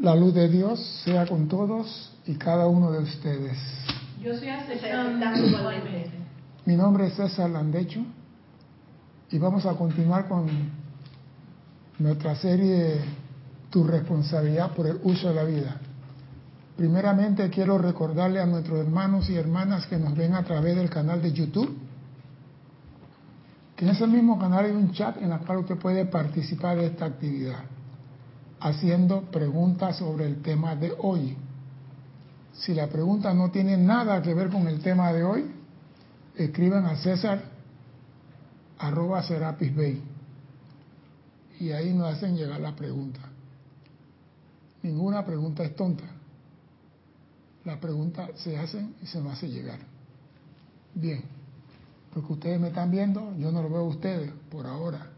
La luz de Dios sea con todos y cada uno de ustedes. Yo estoy aceptando Mi nombre es César Landecho y vamos a continuar con nuestra serie Tu responsabilidad por el uso de la vida. Primeramente quiero recordarle a nuestros hermanos y hermanas que nos ven a través del canal de YouTube que en ese mismo canal hay un chat en el cual usted puede participar de esta actividad haciendo preguntas sobre el tema de hoy. Si la pregunta no tiene nada que ver con el tema de hoy, escriban a César arroba Serapis Bay y ahí nos hacen llegar la pregunta. Ninguna pregunta es tonta. La pregunta se hace y se nos hace llegar. Bien, porque ustedes me están viendo, yo no lo veo a ustedes por ahora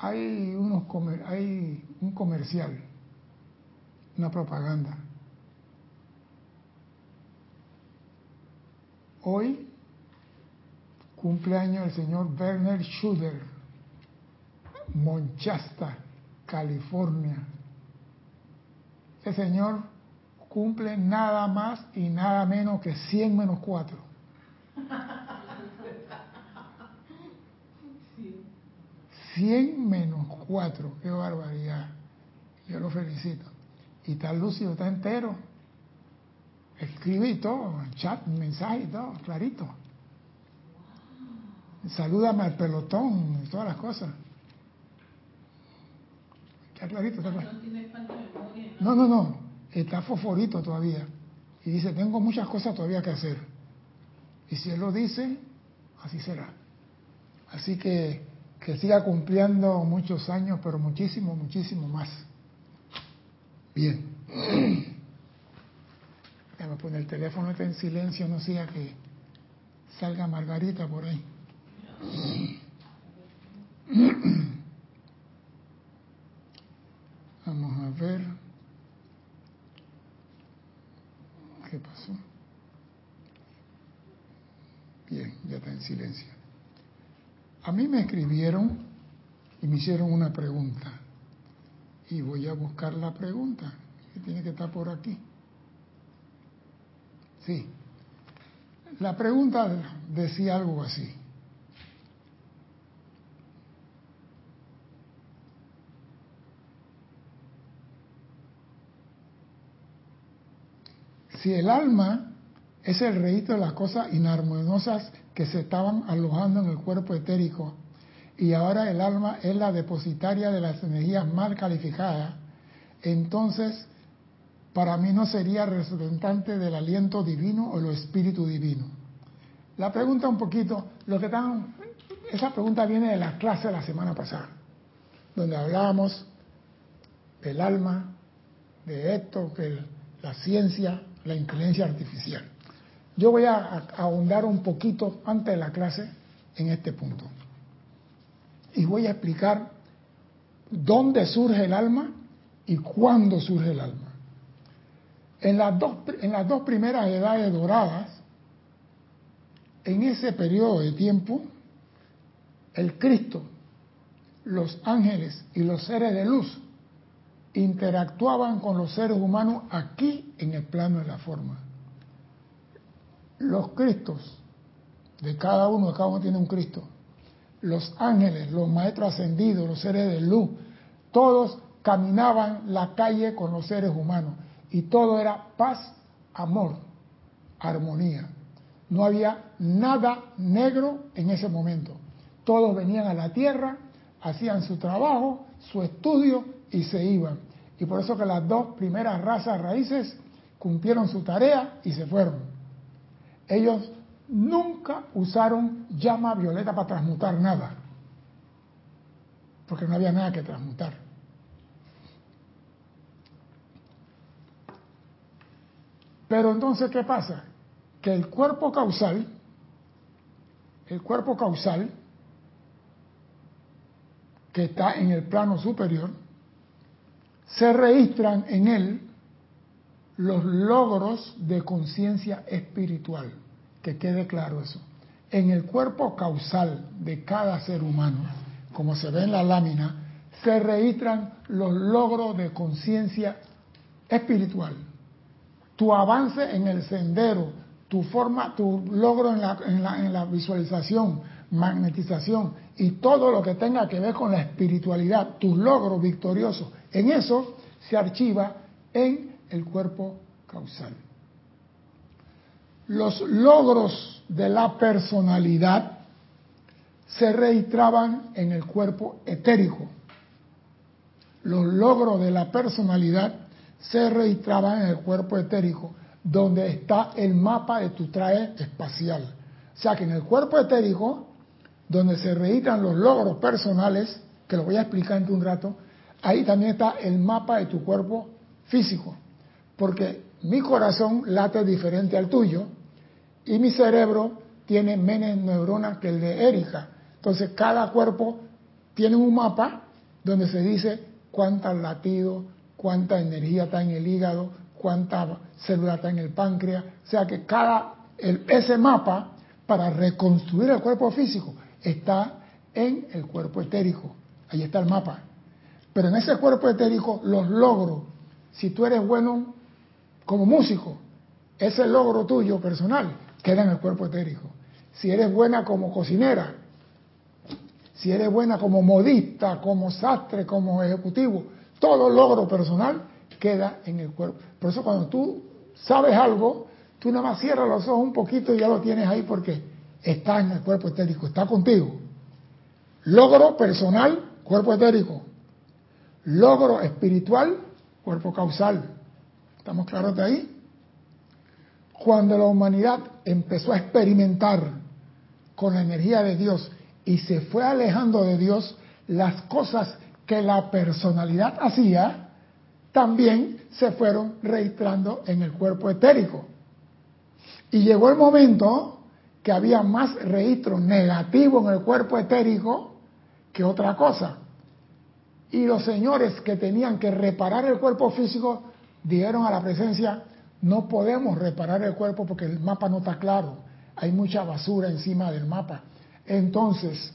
hay, unos hay un comercial, una propaganda. Hoy cumpleaños el señor Werner Schuder, Monchasta, California. Ese señor cumple nada más y nada menos que 100 menos 4. 100 menos 4, qué barbaridad. Yo lo felicito. Y está lúcido, está entero. Escribe y todo, chat, mensaje y todo, clarito. Salúdame al pelotón y todas las cosas. Está clarito, está clarito. No, no, no, está fosforito todavía. Y dice, tengo muchas cosas todavía que hacer. Y si él lo dice, así será. Así que que siga cumpliendo muchos años, pero muchísimo, muchísimo más. Bien. Déjame poner el teléfono está en silencio, no sea que salga Margarita por ahí. Vamos a ver. ¿Qué pasó? Bien, ya está en silencio. A mí me escribieron y me hicieron una pregunta. Y voy a buscar la pregunta, que tiene que estar por aquí. Sí. La pregunta decía algo así. Si el alma es el registro de las cosas inarmoniosas que se estaban alojando en el cuerpo etérico y ahora el alma es la depositaria de las energías mal calificadas, entonces para mí no sería representante del aliento divino o el espíritu divino. La pregunta un poquito, lo que están, esa pregunta viene de la clase de la semana pasada, donde hablábamos del alma, de esto, que la ciencia, la inteligencia artificial. Yo voy a ahondar un poquito antes de la clase en este punto. Y voy a explicar dónde surge el alma y cuándo surge el alma. En las dos, en las dos primeras edades doradas, en ese periodo de tiempo, el Cristo, los ángeles y los seres de luz interactuaban con los seres humanos aquí en el plano de la forma los Cristos, de cada uno, cada uno tiene un Cristo, los ángeles, los maestros ascendidos, los seres de luz, todos caminaban la calle con los seres humanos y todo era paz, amor, armonía. No había nada negro en ese momento. Todos venían a la tierra, hacían su trabajo, su estudio y se iban. Y por eso que las dos primeras razas raíces cumplieron su tarea y se fueron. Ellos nunca usaron llama violeta para transmutar nada, porque no había nada que transmutar. Pero entonces, ¿qué pasa? Que el cuerpo causal, el cuerpo causal, que está en el plano superior, se registran en él los logros de conciencia espiritual. Que quede claro eso. En el cuerpo causal de cada ser humano, como se ve en la lámina, se registran los logros de conciencia espiritual. Tu avance en el sendero, tu forma, tu logro en la, en la, visualización, magnetización y todo lo que tenga que ver con la espiritualidad, tus logros victoriosos, en eso se archiva en el cuerpo causal. Los logros de la personalidad se registraban en el cuerpo etérico. Los logros de la personalidad se registraban en el cuerpo etérico, donde está el mapa de tu traje espacial. O sea que en el cuerpo etérico, donde se registran los logros personales, que lo voy a explicar en un rato, ahí también está el mapa de tu cuerpo físico. Porque mi corazón late diferente al tuyo y mi cerebro tiene menos neuronas que el de Erika. Entonces cada cuerpo tiene un mapa donde se dice cuántos latidos, cuánta energía está en el hígado, cuánta célula está en el páncreas. O sea que cada, ese mapa para reconstruir el cuerpo físico está en el cuerpo etérico. Ahí está el mapa. Pero en ese cuerpo etérico los logros, si tú eres bueno como músico, ese logro tuyo personal queda en el cuerpo etérico. Si eres buena como cocinera, si eres buena como modista, como sastre, como ejecutivo, todo logro personal queda en el cuerpo. Por eso cuando tú sabes algo, tú nada más cierras los ojos un poquito y ya lo tienes ahí porque está en el cuerpo etérico, está contigo. Logro personal, cuerpo etérico. Logro espiritual, cuerpo causal. ¿Estamos claros de ahí? Cuando la humanidad empezó a experimentar con la energía de Dios y se fue alejando de Dios, las cosas que la personalidad hacía también se fueron registrando en el cuerpo etérico. Y llegó el momento que había más registros negativos en el cuerpo etérico que otra cosa. Y los señores que tenían que reparar el cuerpo físico dijeron a la presencia, no podemos reparar el cuerpo porque el mapa no está claro, hay mucha basura encima del mapa. Entonces,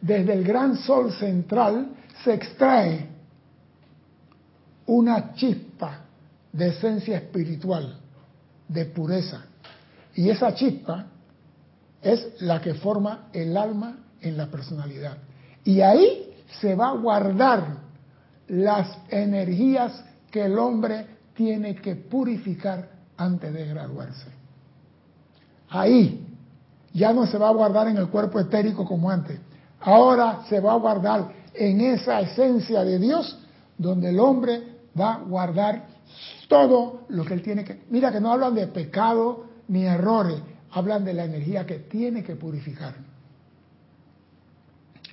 desde el gran sol central se extrae una chispa de esencia espiritual, de pureza. Y esa chispa es la que forma el alma en la personalidad. Y ahí se va a guardar las energías que el hombre tiene que purificar antes de graduarse. Ahí ya no se va a guardar en el cuerpo etérico como antes. Ahora se va a guardar en esa esencia de Dios donde el hombre va a guardar todo lo que él tiene que... Mira que no hablan de pecado ni errores, hablan de la energía que tiene que purificar.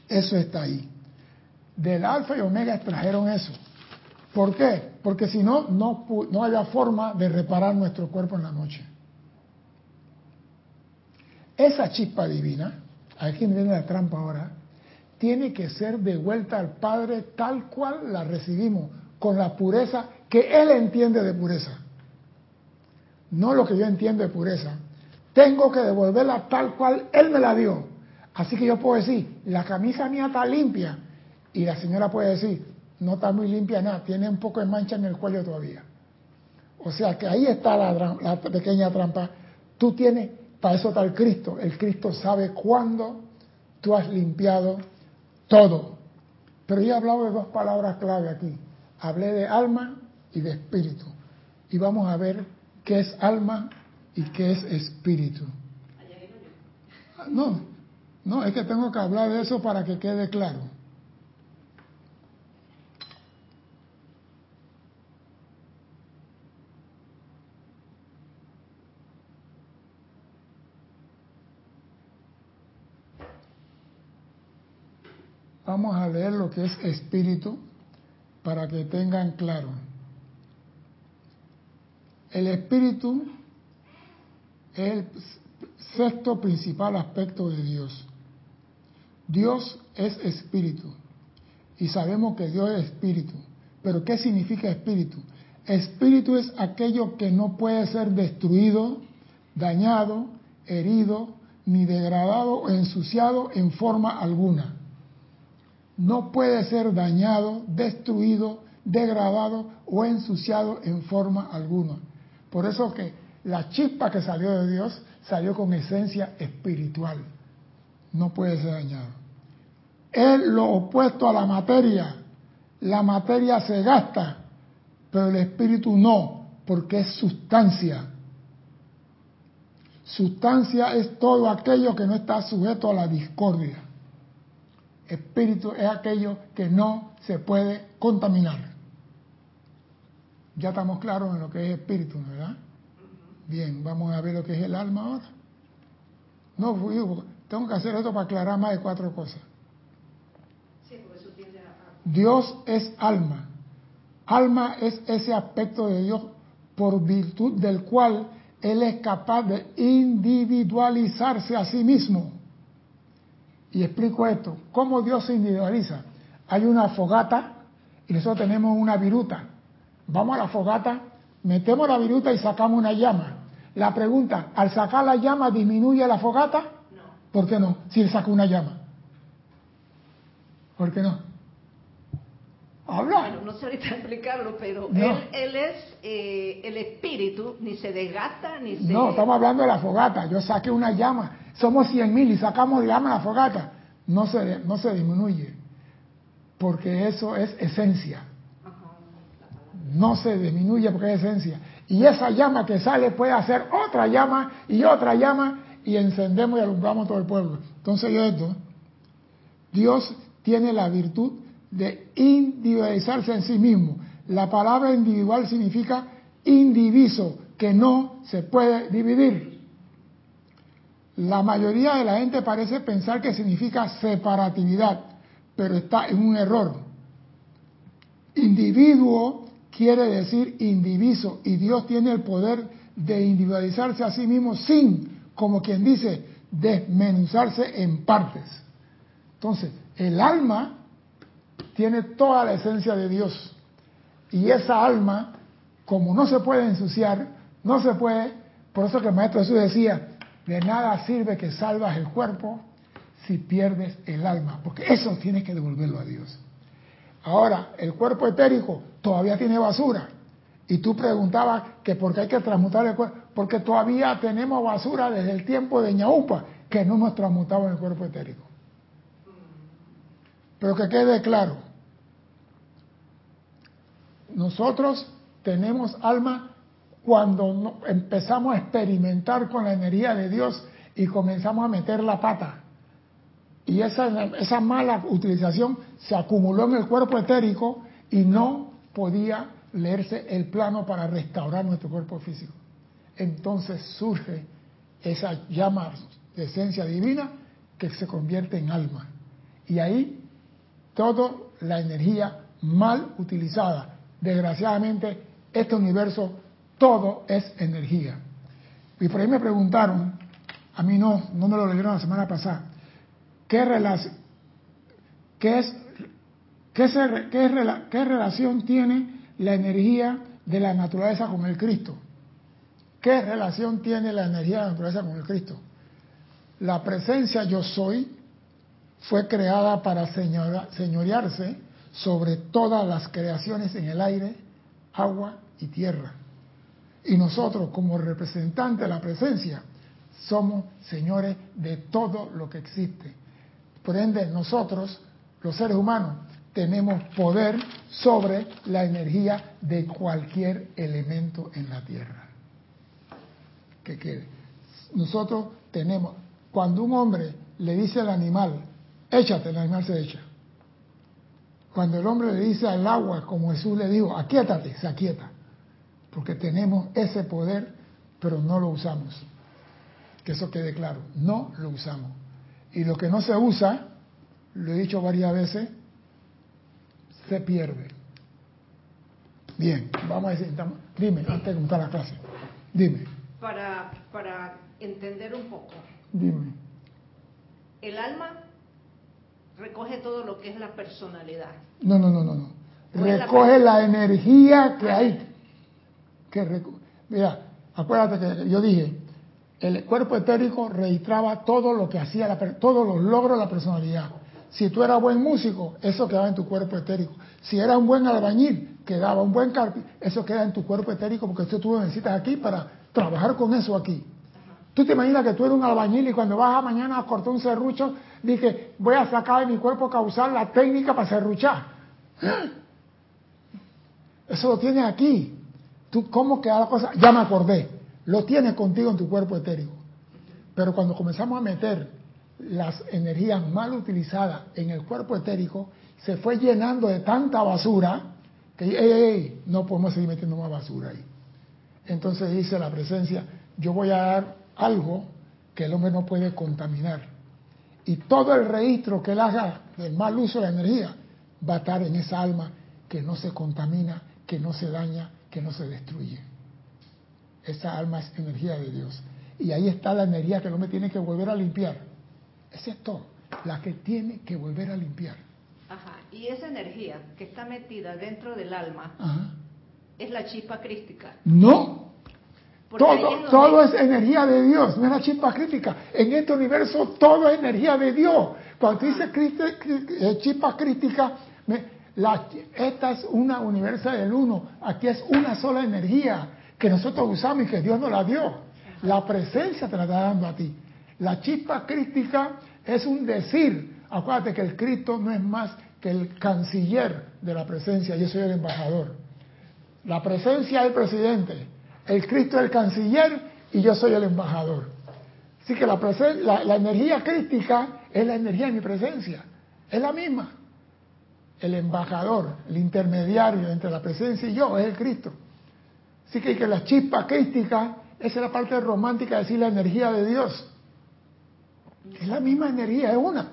Eso está ahí. Del alfa y omega extrajeron eso. ¿Por qué? Porque si no, no, no había forma de reparar nuestro cuerpo en la noche. Esa chispa divina, aquí viene la trampa ahora, tiene que ser devuelta al Padre tal cual la recibimos, con la pureza que Él entiende de pureza. No lo que yo entiendo de pureza. Tengo que devolverla tal cual Él me la dio. Así que yo puedo decir, la camisa mía está limpia. Y la señora puede decir, no está muy limpia nada, tiene un poco de mancha en el cuello todavía. O sea que ahí está la, la pequeña trampa. Tú tienes para eso está el Cristo. El Cristo sabe cuándo tú has limpiado todo. Pero yo he hablado de dos palabras clave aquí. Hablé de alma y de espíritu. Y vamos a ver qué es alma y qué es espíritu. No, no, es que tengo que hablar de eso para que quede claro. Vamos a leer lo que es espíritu para que tengan claro. El espíritu es el sexto principal aspecto de Dios. Dios es espíritu y sabemos que Dios es espíritu. Pero ¿qué significa espíritu? Espíritu es aquello que no puede ser destruido, dañado, herido, ni degradado o ensuciado en forma alguna. No puede ser dañado, destruido, degradado o ensuciado en forma alguna. Por eso que la chispa que salió de Dios salió con esencia espiritual. No puede ser dañado. Es lo opuesto a la materia. La materia se gasta, pero el espíritu no, porque es sustancia. Sustancia es todo aquello que no está sujeto a la discordia. Espíritu es aquello que no se puede contaminar. Ya estamos claros en lo que es espíritu, ¿verdad? Bien, vamos a ver lo que es el alma ahora. No, tengo que hacer esto para aclarar más de cuatro cosas. Dios es alma. Alma es ese aspecto de Dios por virtud del cual Él es capaz de individualizarse a sí mismo. Y explico esto. ¿Cómo Dios se individualiza? Hay una fogata y nosotros tenemos una viruta. Vamos a la fogata, metemos la viruta y sacamos una llama. La pregunta, ¿al sacar la llama disminuye la fogata? No. ¿Por qué no? Si él saca una llama. ¿Por qué no? Habla. Bueno, no sé ahorita explicarlo, pero él, es eh, el espíritu, ni se desgasta, ni se... No, estamos hablando de la fogata. Yo saqué una llama somos cien mil y sacamos, digamos, la fogata, no se, no se disminuye, porque eso es esencia. No se disminuye porque es esencia. Y esa llama que sale puede hacer otra llama y otra llama y encendemos y alumbramos todo el pueblo. Entonces yo esto, Dios tiene la virtud de individualizarse en sí mismo. La palabra individual significa indiviso, que no se puede dividir. La mayoría de la gente parece pensar que significa separatividad, pero está en un error. Individuo quiere decir indiviso y Dios tiene el poder de individualizarse a sí mismo sin, como quien dice, desmenuzarse en partes. Entonces, el alma tiene toda la esencia de Dios y esa alma, como no se puede ensuciar, no se puede, por eso que el maestro Jesús decía, de nada sirve que salvas el cuerpo si pierdes el alma, porque eso tienes que devolverlo a Dios. Ahora, el cuerpo etérico todavía tiene basura. Y tú preguntabas que por qué hay que transmutar el cuerpo, porque todavía tenemos basura desde el tiempo de Ñaupa, que no hemos transmutado en el cuerpo etérico. Pero que quede claro, nosotros tenemos alma cuando empezamos a experimentar con la energía de Dios y comenzamos a meter la pata. Y esa, esa mala utilización se acumuló en el cuerpo etérico y no podía leerse el plano para restaurar nuestro cuerpo físico. Entonces surge esa llama de esencia divina que se convierte en alma. Y ahí toda la energía mal utilizada. Desgraciadamente, este universo todo es energía. Y por ahí me preguntaron, a mí no, no me lo leyeron la semana pasada, ¿qué, relación, qué, es, qué, qué relación tiene la energía de la naturaleza con el Cristo? ¿Qué relación tiene la energía de la naturaleza con el Cristo? La presencia yo soy fue creada para señorearse sobre todas las creaciones en el aire, agua y tierra. Y nosotros, como representantes de la presencia, somos señores de todo lo que existe. Por ende, nosotros, los seres humanos, tenemos poder sobre la energía de cualquier elemento en la Tierra. Que quede. Nosotros tenemos, cuando un hombre le dice al animal, échate, el animal se echa. Cuando el hombre le dice al agua, como Jesús le dijo, aquíétate, se aquieta porque tenemos ese poder, pero no lo usamos. Que eso quede claro, no lo usamos. Y lo que no se usa, lo he dicho varias veces, se pierde. Bien, vamos a decir, dime, antes de contar la clase, dime. Para, para entender un poco. Dime. El alma recoge todo lo que es la personalidad. No, no, no, no, no. Recoge la energía que hay mira, acuérdate que yo dije, el cuerpo etérico registraba todo lo que hacía, la, todos los logros de la personalidad. Si tú eras buen músico, eso quedaba en tu cuerpo etérico. Si eras un buen albañil, quedaba un buen carpintero, eso queda en tu cuerpo etérico porque tú lo necesitas aquí para trabajar con eso aquí. Tú te imaginas que tú eres un albañil y cuando vas a mañana a cortar un serrucho, dije, voy a sacar de mi cuerpo causar la técnica para serruchar. Eso lo tienes aquí. ¿Tú cómo queda la cosa? Ya me acordé. Lo tienes contigo en tu cuerpo etérico. Pero cuando comenzamos a meter las energías mal utilizadas en el cuerpo etérico, se fue llenando de tanta basura que no podemos seguir metiendo más basura ahí. Entonces dice la presencia, yo voy a dar algo que el hombre no puede contaminar. Y todo el registro que él haga del mal uso de la energía va a estar en esa alma que no se contamina, que no se daña, que no se destruye. Esa alma es energía de Dios. Y ahí está la energía que el hombre tiene que volver a limpiar. Esa es todo, la que tiene que volver a limpiar. Ajá. Y esa energía que está metida dentro del alma es la chispa crística. No. todo, todo es energía de Dios, no es la chispa crítica. En este universo todo es energía de Dios. Cuando dice eh, chispa crítica, la, esta es una universo del uno. Aquí es una sola energía que nosotros usamos y que Dios nos la dio. La presencia te la está dando a ti. La chispa crítica es un decir. Acuérdate que el Cristo no es más que el canciller de la presencia. Yo soy el embajador. La presencia es el presidente. El Cristo es el canciller y yo soy el embajador. Así que la, la, la energía crítica es la energía de mi presencia. Es la misma. El embajador, el intermediario entre la presencia y yo es el Cristo. Así que, que la chispa crística, esa es la parte romántica de decir la energía de Dios. Es la misma energía, es una.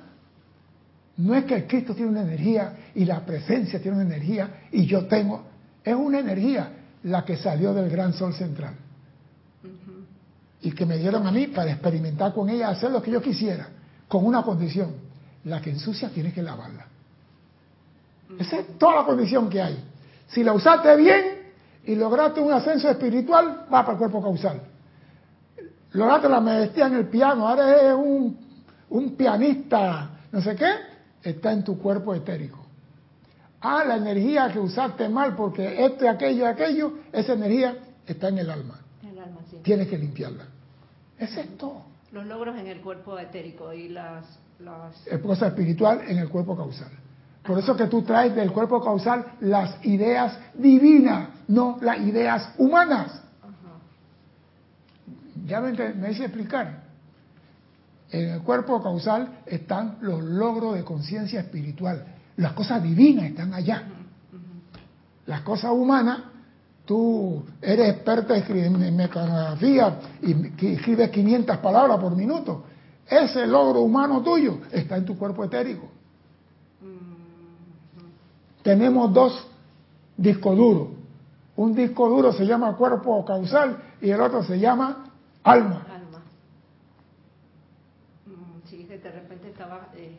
No es que el Cristo tiene una energía y la presencia tiene una energía y yo tengo. Es una energía la que salió del gran sol central. Y que me dieron a mí para experimentar con ella, hacer lo que yo quisiera, con una condición. La que ensucia tiene que lavarla. Esa es toda la condición que hay. Si la usaste bien, y lograste un ascenso espiritual, va para el cuerpo causal. Lograste la maestría en el piano, ahora eres un, un pianista, no sé qué, está en tu cuerpo etérico. Ah, la energía que usaste mal porque esto, aquello, aquello, esa energía está en el alma. El alma sí. Tienes que limpiarla. Ese es todo. Los logros en el cuerpo etérico y las... las... Cosa espiritual en el cuerpo causal. Por eso que tú traes del cuerpo causal las ideas divinas, no las ideas humanas. Ya me, me hice explicar. En el cuerpo causal están los logros de conciencia espiritual. Las cosas divinas están allá. Las cosas humanas, tú eres experta en mecanografía y escribes 500 palabras por minuto. Ese logro humano tuyo está en tu cuerpo etérico tenemos dos discos duros. Un disco duro se llama cuerpo causal y el otro se llama alma. Alma. Mm, sí, de repente estaba... Eh,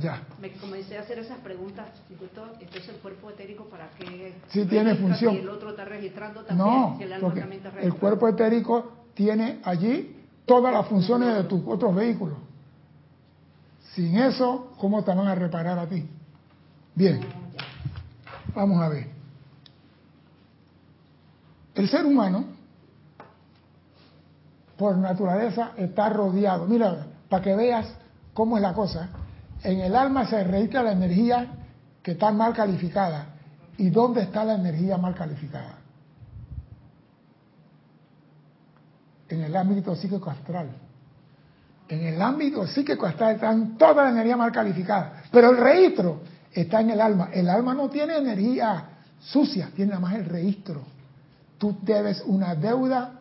ya. Me comencé a hacer esas preguntas. Entonces el cuerpo etérico para qué... Sí tiene función. Y el otro está registrando también. No, el, porque el cuerpo etérico tiene allí todas las funciones de tus otros vehículos. Sin eso, ¿cómo te van a reparar a ti? Bien, vamos a ver. El ser humano, por naturaleza, está rodeado. Mira, para que veas cómo es la cosa, en el alma se registra la energía que está mal calificada. ¿Y dónde está la energía mal calificada? En el ámbito psíquico astral. En el ámbito psíquico astral están toda la energía mal calificada. Pero el registro está en el alma. El alma no tiene energía sucia, tiene nada más el registro. Tú debes una deuda,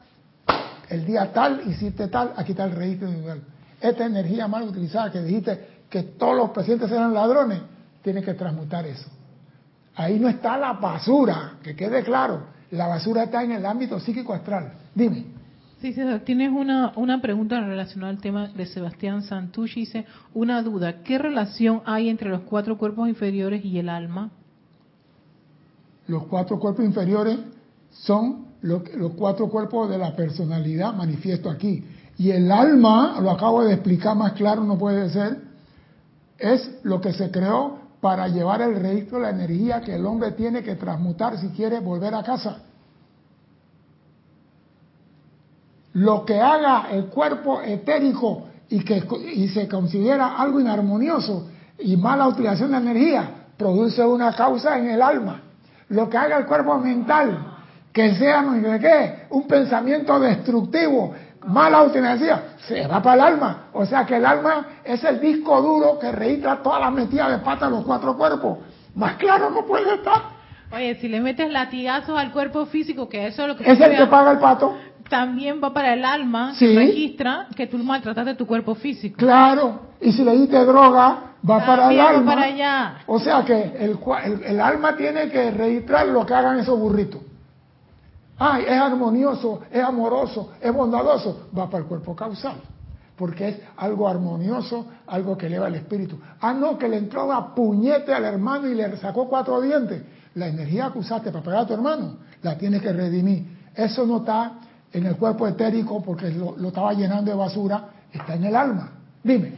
el día tal hiciste tal, aquí está el registro individual. Esta energía mal utilizada que dijiste que todos los presidentes eran ladrones, tiene que transmutar eso. Ahí no está la basura, que quede claro. La basura está en el ámbito psíquico astral. Dime. Sí, tienes una, una pregunta relacionada al tema de Sebastián Santucci. Dice, una duda, ¿qué relación hay entre los cuatro cuerpos inferiores y el alma? Los cuatro cuerpos inferiores son los, cuatro cuerpos de la personalidad manifiesto aquí. Y el alma, lo acabo de explicar más claro, no puede ser, es lo que se creó para llevar el registro de la energía que el hombre tiene que transmutar si quiere volver a casa. Lo que haga el cuerpo etérico y que y se considera algo inarmonioso y mala utilización de energía, produce una causa en el alma. Lo que haga el cuerpo mental, que sea no qué, un pensamiento destructivo, mala utilización, se va para el alma. O sea que el alma es el disco duro que registra todas las metidas de pata de los cuatro cuerpos. Más claro no puede estar. Oye, si le metes latigazos al cuerpo físico, que eso es lo que... Es el que paga el pato también va para el alma, que registra que tú maltrataste tu cuerpo físico. Claro, y si le diste droga, va para el alma. para allá. O sea que el, el, alma tiene que registrar lo que hagan esos burritos. Ay, es armonioso, es amoroso, es bondadoso, va para el cuerpo causal. Porque es algo armonioso, algo que eleva el espíritu. Ah, no, que le entró una puñete al hermano y le sacó cuatro dientes. La energía que usaste para pegar a tu hermano, la tienes que redimir. Eso no está en el cuerpo etérico porque lo, estaba llenando de basura, está en el alma. Dime.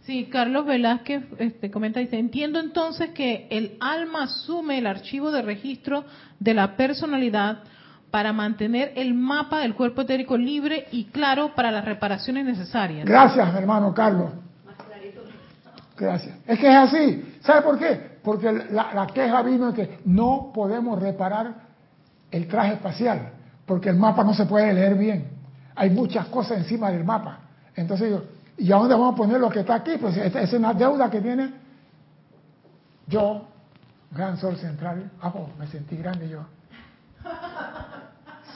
Sí, Carlos Velázquez este, comenta, dice, entiendo entonces que el alma asume el archivo de registro de la personalidad para mantener el mapa del cuerpo etérico libre y claro para las reparaciones necesarias. Gracias, hermano Carlos. Gracias. Es que es así. ¿Sabe por qué? Porque la, la queja vino de que no podemos reparar el traje espacial porque el mapa no se puede leer bien. Hay muchas cosas encima del mapa. Entonces yo, ¿y a dónde vamos a poner lo que está aquí? Pues es una deuda que tiene yo, Gran Sol Central. Ah, me sentí grande yo.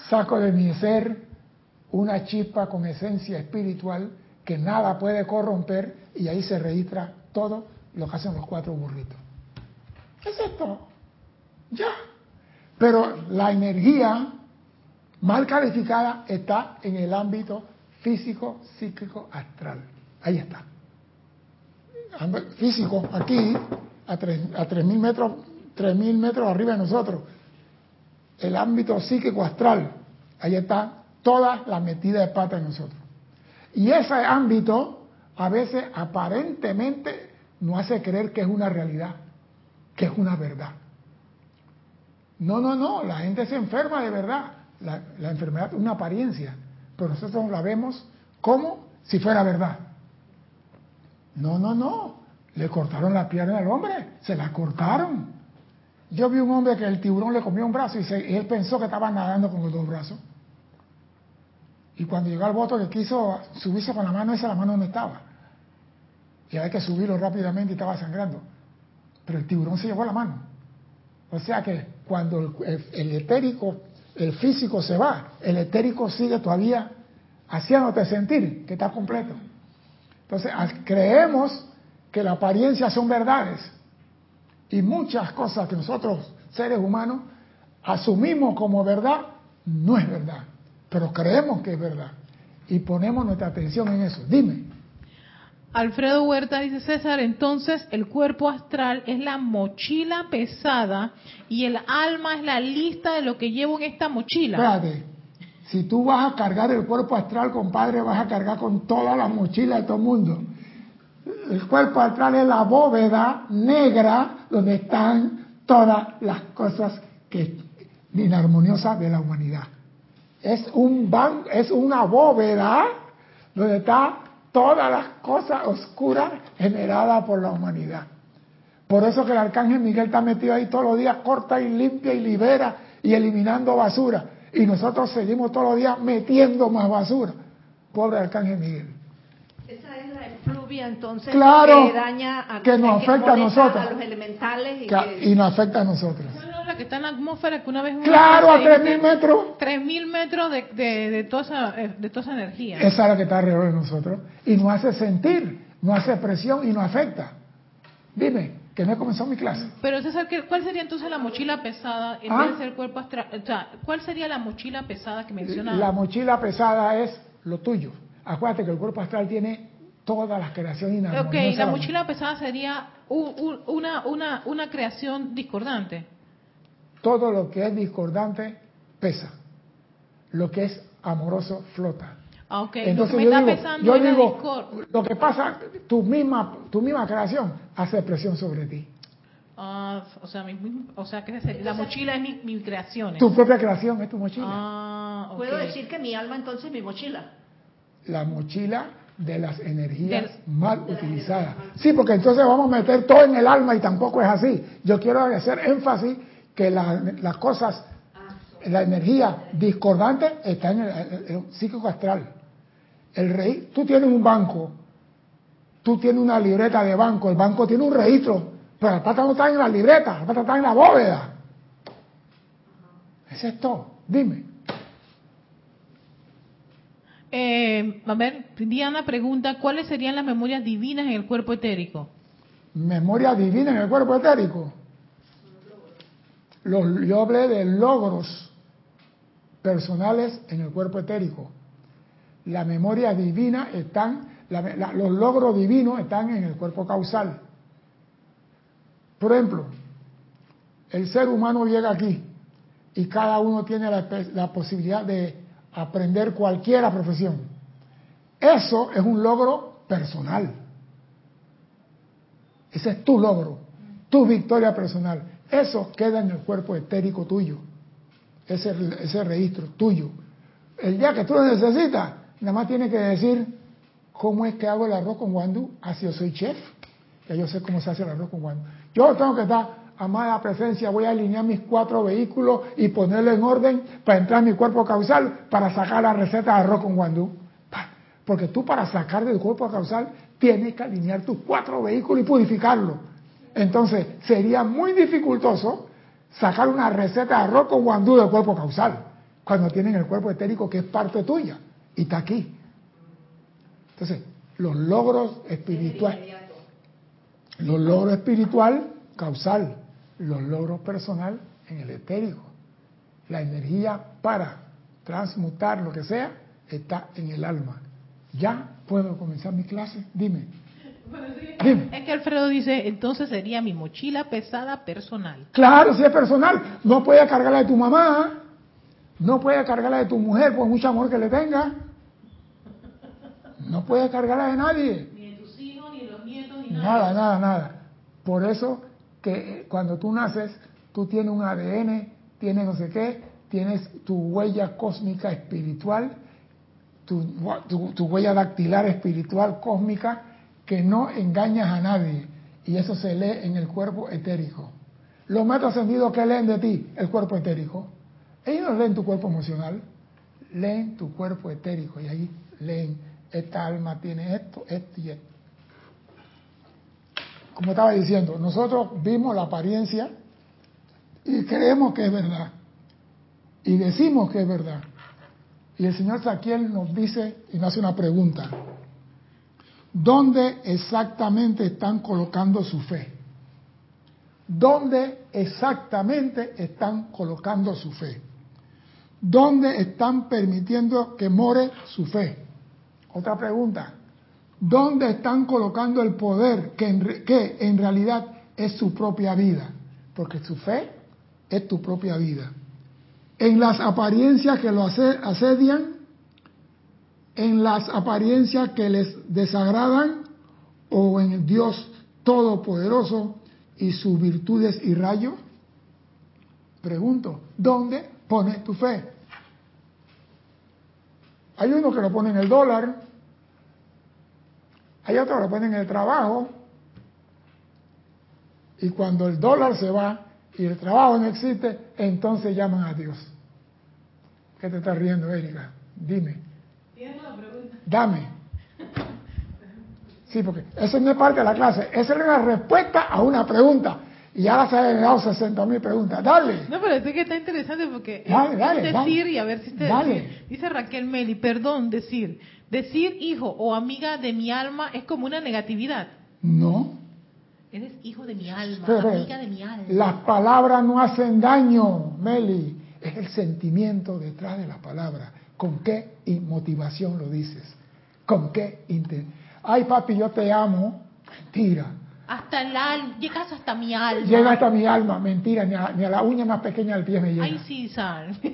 Saco de mi ser una chispa con esencia espiritual que nada puede corromper y ahí se registra todo lo que hacen los cuatro burritos. es esto? Ya. Pero la energía mal calificada está en el ámbito físico, psíquico, astral. Ahí está. Físico, aquí, a 3.000 metros, metros arriba de nosotros. El ámbito psíquico, astral. Ahí está toda la metida de pata de nosotros. Y ese ámbito a veces aparentemente no hace creer que es una realidad, que es una verdad. No, no, no, la gente se enferma de verdad la, enfermedad una apariencia, pero nosotros la vemos como si fuera verdad. No, no, no. Le cortaron la pierna al hombre, se la cortaron. Yo vi un hombre que el tiburón le comió un brazo y, él pensó que estaba nadando con los dos brazos. Y cuando llegó al voto que quiso subirse con la mano, esa la mano no estaba. Y había que subirlo rápidamente y estaba sangrando. Pero el tiburón se llevó la mano. O sea que cuando el etérico el físico se va, el etérico sigue todavía haciéndote sentir que está completo. Entonces, creemos que la apariencia son verdades y muchas cosas que nosotros, seres humanos, asumimos como verdad, no es verdad, pero creemos que es verdad y ponemos nuestra atención en eso. Dime. Alfredo Huerta dice César, entonces el cuerpo astral es la mochila pesada y el alma es la lista de lo que llevo en esta mochila. Espérate, si tú vas a cargar el cuerpo astral, compadre, vas a cargar con toda la mochila de todo el mundo. El cuerpo astral es la bóveda negra donde están todas las cosas que inarmoniosas de la humanidad. Es un ban, es una bóveda donde está todas las cosas oscuras generadas por la humanidad. Por eso que el arcángel Miguel está metido ahí todos los días, corta y limpia y libera y eliminando basura. Y nosotros seguimos todos los días metiendo más basura. Pobre arcángel Miguel. Esa es la efluvia entonces claro, que daña a, que nos afecta a nosotros. A los elementales y, y nos afecta a nosotros que está en la atmósfera que una vez... Claro, a 3.000 metros. 3.000 metros de, de, de, toda esa, eh, de toda esa energía. Esa es la que está alrededor de nosotros. Y nos hace sentir, nos hace presión y nos afecta. Dime, que no he comenzado mi clase. Pero César, ¿cuál sería entonces la mochila pesada en ¿Ah? vez de ser cuerpo astral? O sea, ¿cuál sería la mochila pesada que mencionaba? La mochila pesada es lo tuyo. Acuérdate que el cuerpo astral tiene todas las creaciones inarmoniosas. Ok, la mochila pesada sería una, una, una creación discordante todo lo que es discordante pesa. Lo que es amoroso flota. Ah, Entonces yo digo, yo digo lo que pasa, tu misma, tu misma creación hace presión sobre ti. Ah, o sea, o sea que la mochila es mi, mi, creación. Tu propia creación es tu mochila. Ah, Puedo decir que mi alma entonces es mi mochila. La mochila de las energías mal utilizadas. Sí, porque entonces vamos a meter todo en el alma y tampoco es así. Yo quiero hacer énfasis que las cosas, la energía discordante está en el, psíquico astral. El rey, tú tienes un banco, tú tienes una libreta de banco, el banco tiene un registro, pero la plata no está en la libreta, la plata está en la bóveda. Es esto, dime. Eh, a ver, Diana pregunta, ¿cuáles serían las memorias divinas en el cuerpo etérico? ¿Memorias divinas en el cuerpo etérico? Los, yo hablé de logros personales en el cuerpo etérico. La memoria divina están, los logros divinos están en el cuerpo causal. Por ejemplo, el ser humano llega aquí y cada uno tiene la, posibilidad de aprender cualquier profesión. Eso es un logro personal. Ese es tu logro, tu victoria personal. Eso queda en el cuerpo etérico tuyo, ese, ese registro tuyo. El día que tú lo necesitas, nada más tienes que decir cómo es que hago el arroz con guandú. Así yo soy chef, ya yo sé cómo se hace el arroz con guandú. Yo tengo que estar, amada presencia, voy a alinear mis cuatro vehículos y ponerlo en orden para entrar en mi cuerpo causal para sacar la receta de arroz con guandú. Porque tú para sacar del cuerpo causal tienes que alinear tus cuatro vehículos y purificarlo. Entonces, sería muy dificultoso sacar una receta de arroz con guandú del cuerpo causal, cuando tienen el cuerpo etérico que es parte tuya y está aquí. Entonces, los logros espirituales, los logros espiritual causal, los logros personal en el etérico. La energía para transmutar lo que sea está en el alma. Ya puedo comenzar mi clase. Dime. Es que Alfredo dice, entonces sería mi mochila pesada personal. Claro, si es personal. No puede cargarla de tu mamá, no puede cargarla de tu mujer por mucho amor que le tenga. No puede cargarla de nadie. Ni de tus hijos, ni de los nietos, ni nada. Nada, nada, nada. Por eso que cuando tú naces, tú tienes un ADN, tienes no sé qué, tienes tu huella cósmica espiritual, tu, tu, tu huella dactilar espiritual cósmica que no engañas a nadie. Y eso se lee en el cuerpo etérico. Los maestros ascendidos que leen de ti, el cuerpo etérico, ellos no leen tu cuerpo emocional, leen tu cuerpo etérico y ahí leen, esta alma tiene esto, esto y esto. Como estaba diciendo, nosotros vimos la apariencia y creemos que es verdad. Y decimos que es verdad. Y el señor Saquiel nos dice y nos hace una pregunta. ¿Dónde exactamente están colocando su fe? ¿Dónde exactamente están colocando su fe? ¿Dónde están permitiendo que more su fe? Otra pregunta. ¿Dónde están colocando el poder que en, que en realidad es su propia vida? Porque su fe es tu propia vida. En las apariencias que lo asedian, en las apariencias que les desagradan o en Dios Todopoderoso y sus virtudes y rayos? Pregunto, ¿dónde pones tu fe? Hay uno que lo pone en el dólar, hay otro que lo pone en el trabajo, y cuando el dólar se va y el trabajo no existe, entonces llaman a Dios. ¿Qué te estás riendo, Erika? Dime. Dame. Sí, porque eso no es parte de la clase. Esa es una respuesta a una pregunta. Y ahora se han dado 60 mil preguntas. Dale. No, pero es que está interesante porque dale, dale, decir y a ver si te dale. dice Raquel Meli, perdón, decir, decir hijo o amiga de mi alma es como una negatividad. No. Eres hijo de mi alma, amiga de mi alma. Las palabras no hacen daño, Meli. Es el sentimiento detrás de las palabras. ¿Con qué motivación lo dices? ¿Con qué intención? Ay, papi, yo te amo. Mentira. Hasta el alma, llegas hasta mi alma. Llega hasta mi alma, mentira, ni a, la uña más pequeña del pie me llega. Ay, sí, Sal.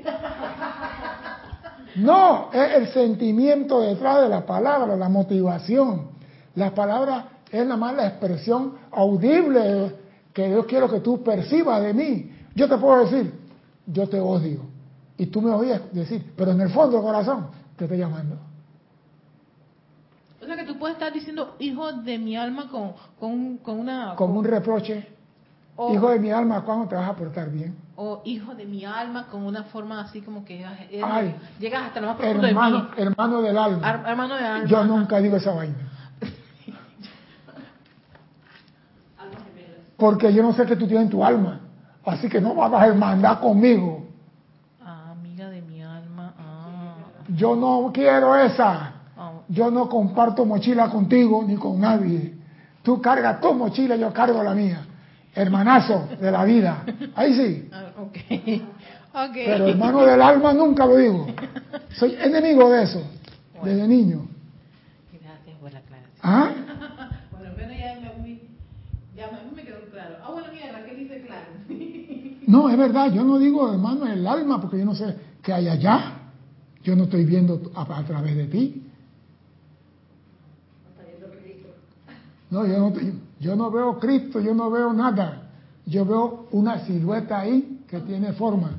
No, es el sentimiento detrás de la palabra, la motivación. La palabra es nada más la expresión audible que yo quiero que tú percibas de mí. Yo te puedo decir, yo te odio. Y tú me oías decir, pero en el fondo del corazón te estoy llamando. O sea que tú puedes estar diciendo, hijo de mi alma, con, con, una... Como un reproche. hijo de mi alma, ¿cuándo te vas a portar bien? O hijo de mi alma, con una forma así como que llegas hasta lo más profundo hermano, de mí. Hermano del alma. hermano del alma. Yo nunca digo esa vaina. Porque yo no sé qué tú tienes en tu alma. Así que no vas a hermandad conmigo. Ah, amiga de mi alma. Ah. Yo no quiero esa. Yo no comparto mochila contigo ni con nadie. Tú cargas tu mochila, yo cargo la mía. Hermanazo de la vida. Ahí sí. Ah, okay. Okay. Pero hermano del alma nunca lo digo. Soy enemigo de eso, desde niño. Gracias por la aclaración. ¿Ah? bueno, pero ya, ya me quedó claro. Ah, bueno, mira, Raquel dice claro. No, es verdad, yo no digo hermano el alma porque yo no sé qué hay allá. Yo no estoy viendo a, través de ti. No, yo no, yo no veo Cristo, yo no veo nada. Yo veo una silueta ahí que tiene forma.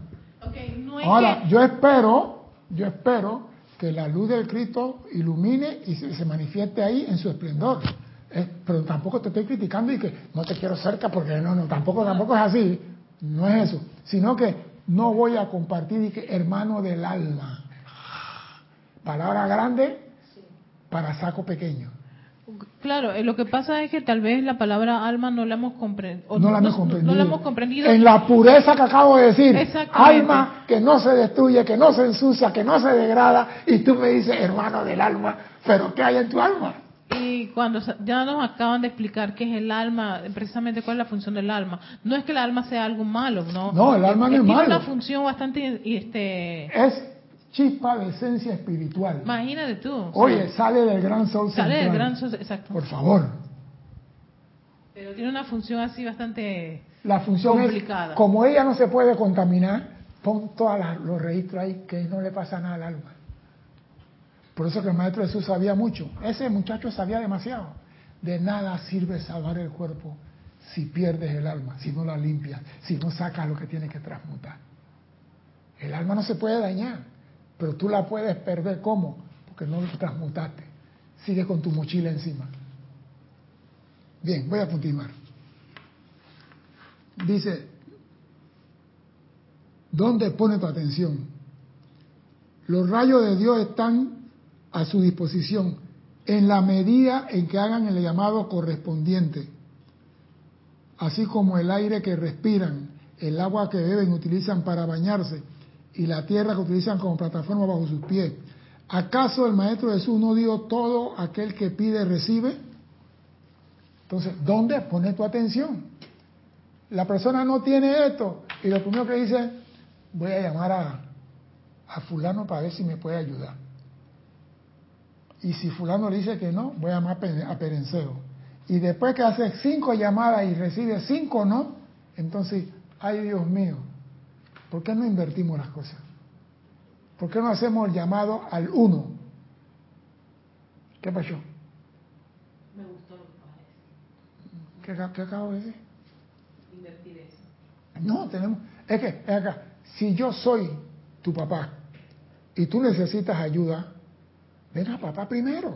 Ahora, yo espero, yo espero que la luz del Cristo ilumine y se, manifieste ahí en su esplendor. Eh, pero tampoco te estoy criticando y que no te quiero cerca porque no, no, tampoco, tampoco es así. No es eso, sino que no voy a compartir y que hermano del alma. Palabra grande para saco pequeño. Claro, eh, lo que pasa es que tal vez la palabra alma no la hemos, comprendido. No, la hemos comprendido. No, la hemos comprendido. En la pureza que acabo de decir. Alma que no se destruye, que no se ensucia, que no se degrada. Y tú me dices, hermano del alma, pero ¿qué hay en tu alma? Y cuando ya nos acaban de explicar qué es el alma, precisamente cuál es la función del alma. No es que el alma sea algo malo, ¿no? No, el alma no es, malo. Tiene una función bastante... Este... Es chispa de esencia espiritual. Imagínate tú. Oye, sale del gran sol Sale del gran sol, exacto. Por favor. Pero tiene una función así bastante La función complicada. como ella no se puede contaminar, pon todos los registros ahí que no le pasa nada al alma. Por eso que el Maestro Jesús sabía mucho. Ese muchacho sabía demasiado. De nada sirve salvar el cuerpo si pierdes el alma, si no la limpias, si no sacas lo que tiene que transmutar. El alma no se puede dañar, pero tú la puedes perder. ¿Cómo? Porque no lo transmutaste. Sigue con tu mochila encima. Bien, voy a continuar. Dice, ¿dónde pone tu atención? Los rayos de Dios están a su disposición en la medida en que hagan el llamado correspondiente, así como el aire que respiran, el agua que beben utilizan para bañarse y la tierra que utilizan como plataforma bajo sus pies. ¿Acaso el Maestro Jesús no dio todo aquel que pide recibe? Entonces, ¿dónde pone tu atención? La persona no tiene esto y lo primero que dice, voy a llamar a, a fulano para ver si me puede ayudar. Y si fulano le dice que no, voy a llamar a Perenceo. Y después que hace cinco llamadas y recibe cinco no, entonces, ay Dios mío, ¿por qué no invertimos las cosas? ¿Por qué no hacemos el llamado al uno? ¿Qué pasó? Me gustó lo que ¿Qué, acabo de decir? Invertir eso. No, tenemos. Es que, es acá, si yo soy tu papá y tú necesitas ayuda, Ven a papá primero.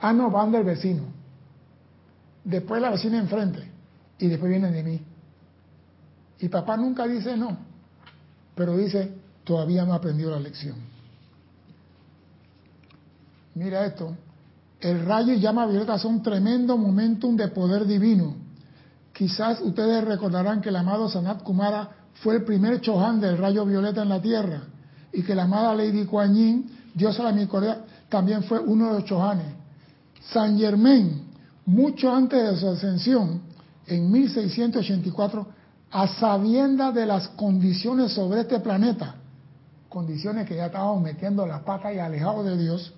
Ah, no, van del vecino. Después la vecina enfrente. Y después vienen de mí. Y papá nunca dice no. Pero dice, todavía no aprendió la lección. Mira esto. El rayo y llama violeta son tremendo momentum de poder divino. Quizás ustedes recordarán que el amado Sanat Kumara fue el primer Chohan del rayo violeta en la Tierra y que la amada Lady Kuan Yin, diosa de la misericordia, también fue uno de los chohanes. San Germain, mucho antes de su ascensión, en 1684, a sabienda de las condiciones sobre este planeta, condiciones que ya estábamos metiendo la pata y alejados de Dios,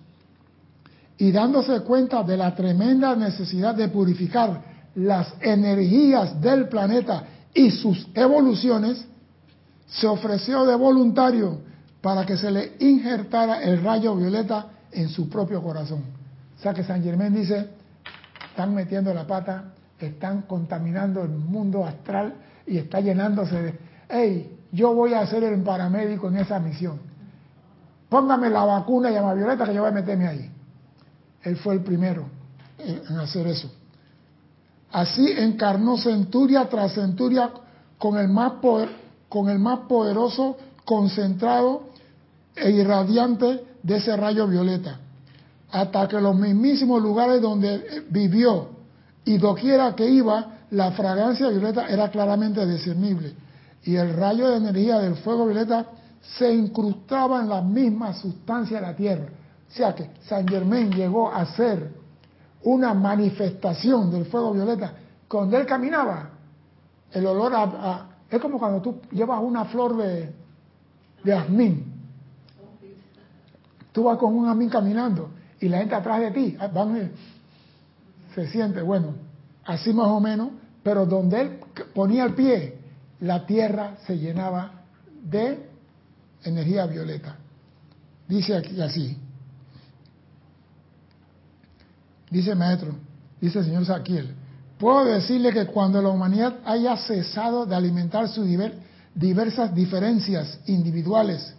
y dándose cuenta de la tremenda necesidad de purificar las energías del planeta y sus evoluciones, se ofreció de voluntario para que se le injertara el rayo violeta en su propio corazón. O sea que San Germán dice, están metiendo la pata, están contaminando el mundo astral y está llenándose de, hey, yo voy a ser el paramédico en esa misión. Póngame la vacuna llama violeta que yo voy a meterme ahí. Él fue el primero en hacer eso. Así encarnó centuria tras centuria con el más, con el más poderoso, concentrado e irradiante de ese rayo violeta, hasta que los mismísimos lugares donde vivió y doquiera que iba, la fragancia violeta era claramente discernible y el rayo de energía del fuego violeta se incrustaba en la misma sustancia de la tierra. O sea que San Germain llegó a ser una manifestación del fuego violeta. Cuando él caminaba, el olor a, es como cuando tú llevas una flor de, de azmín. Tú vas con un azmín caminando y la gente atrás de ti van, se siente, bueno, así más o menos, pero donde él ponía el pie, la tierra se llenaba de energía violeta. Dice aquí así. Dice maestro, dice el señor Saquiel, puedo decirle que cuando la humanidad haya cesado de alimentar sus diversas diferencias individuales,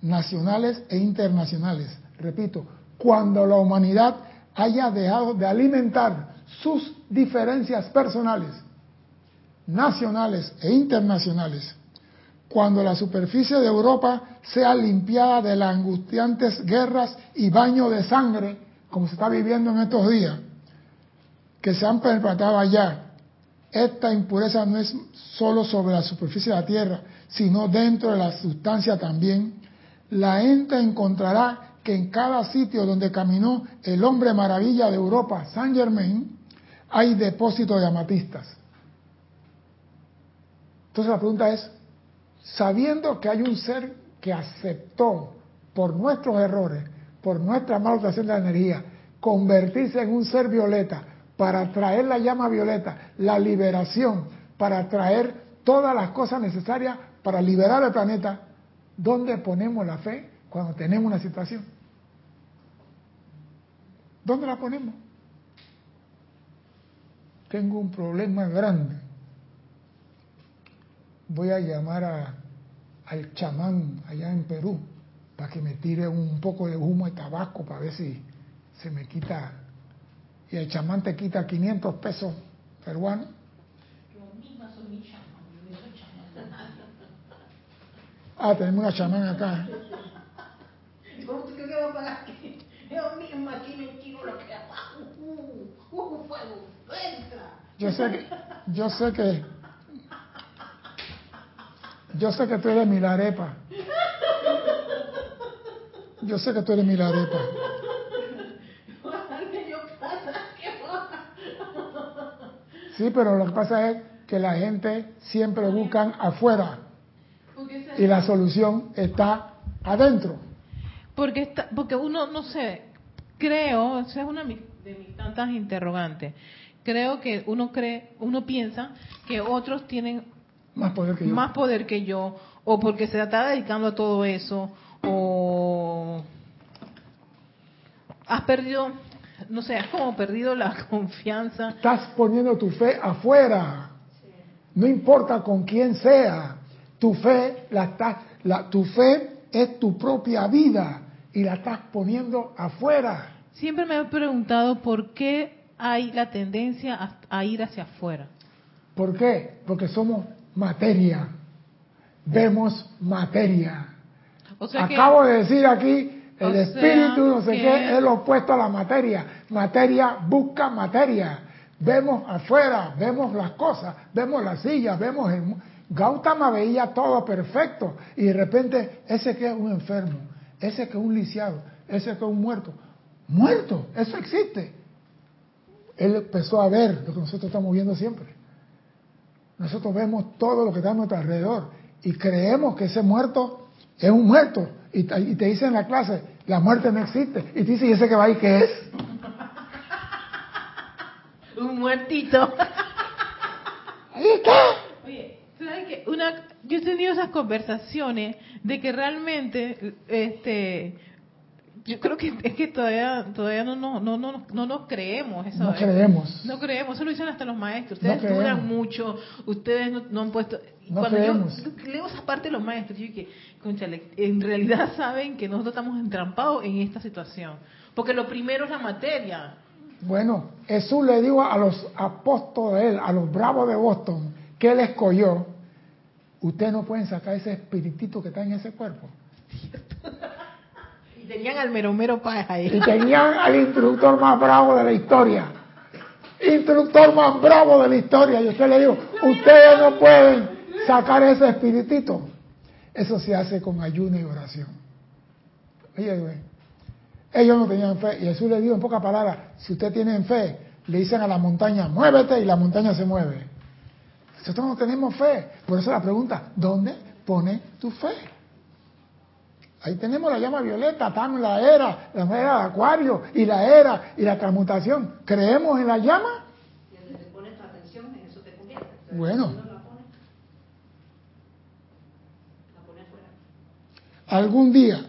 nacionales e internacionales, repito, cuando la humanidad haya dejado de alimentar sus diferencias personales, nacionales e internacionales, cuando la superficie de Europa sea limpiada de las angustiantes guerras y baños de sangre, como se está viviendo en estos días, que se han perpetrado allá, esta impureza no es solo sobre la superficie de la tierra, sino dentro de la sustancia también. La gente encontrará que en cada sitio donde caminó el hombre maravilla de Europa, Saint Germain, hay depósitos de amatistas. Entonces la pregunta es, sabiendo que hay un ser que aceptó por nuestros errores, por nuestra mala de la energía, convertirse en un ser violeta para traer la llama violeta, la liberación, para traer todas las cosas necesarias para liberar el planeta, ¿dónde ponemos la fe cuando tenemos una situación? ¿Dónde la ponemos? Tengo un problema grande. Voy a llamar a al chamán allá en Perú para que me tire un poco de humo de tabaco para ver si se me quita. Y el chamán te quita 500 pesos peruanos. Ah, tenemos una chamán acá. ¿Cómo tú crees que va a pagar? Yo mismo aquí me tiro lo que abajo. Uh, fuego, entra. Yo sé que, yo sé que yo sé que tú eres Milarepa. Yo sé que tú eres Milarepa. Sí, pero lo que pasa es que la gente siempre buscan afuera y la solución está adentro. Porque está, porque uno no sé, creo, esa es una de mis tantas interrogantes. Creo que uno cree, uno piensa que otros tienen más poder que yo. Más poder que yo, o porque se está dedicando a todo eso, o has perdido, no sé, has como perdido la confianza. Estás poniendo tu fe afuera. No importa con quién sea, tu fe la estás, la, tu fe es tu propia vida y la estás poniendo afuera. Siempre me he preguntado por qué hay la tendencia a, ir hacia afuera. ¿Por qué? Porque somos materia. Vemos materia. Acabo de decir aquí, el espíritu, no sé qué, es lo opuesto a la materia. Materia busca materia. Vemos afuera, vemos las cosas, vemos las sillas, vemos el... Gautama veía todo perfecto y de repente ese que es un enfermo, ese que es un lisiado, ese que es un muerto. Muerto, eso existe. Él empezó a ver lo que nosotros estamos viendo siempre. Nosotros vemos todo lo que está a nuestro alrededor y creemos que ese muerto es un muerto. Y te, dicen en la clase, la muerte no existe. Y te dice, ¿y ese que va ahí qué es? un muertito. ahí está. Oye, ¿sabes qué? Una, yo he tenido esas conversaciones de que realmente este yo creo que es que todavía todavía no no no no, no nos creemos eso no creemos. No creemos. Eso lo dicen hasta los maestros. Ustedes duran mucho. Ustedes no, han puesto. Cuando creemos. yo leo esa parte de los maestros yo dije en realidad saben que nosotros estamos entrampados en esta situación. Porque lo primero es la materia. Bueno Jesús le dijo a los apóstoles de él a los bravos de Boston que él escogió ustedes no pueden sacar ese espiritito que está en ese cuerpo tenían al mero mero ahí. Y tenían al instructor más bravo de la historia. Instructor más bravo de la historia. Y usted le digo, ustedes no pueden sacar ese espiritito. Eso se hace con ayuno y oración. Oye, Ellos no tenían fe. Y Jesús le dijo en pocas palabras, si ustedes tienen fe, le dicen a la montaña, muévete y la montaña se mueve. Nosotros no tenemos fe. Por eso la pregunta, ¿dónde pone tu fe? Ahí tenemos la llama violeta, estamos la era, la era de acuario y la era y la transmutación. ¿Creemos en la llama? Bueno. Algún día,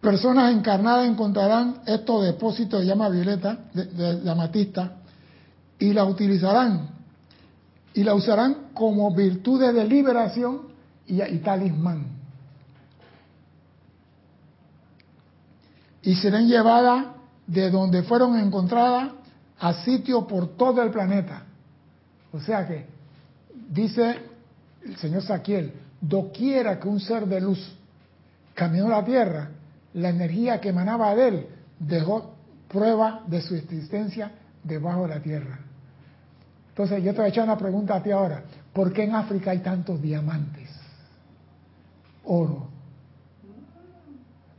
personas encarnadas encontrarán estos depósitos de llama violeta, de, amatista, y la utilizarán y la usarán como virtudes de liberación y talismán. Y serán llevadas de donde fueron encontradas a sitios por todo el planeta. O sea que, dice el señor Saquiel, doquiera que un ser de luz caminó la Tierra, la energía que emanaba de él dejó prueba de su existencia debajo de la Tierra. Entonces yo te voy a echar una pregunta a ti ahora. ¿Por qué en África hay tantos diamantes? Oro,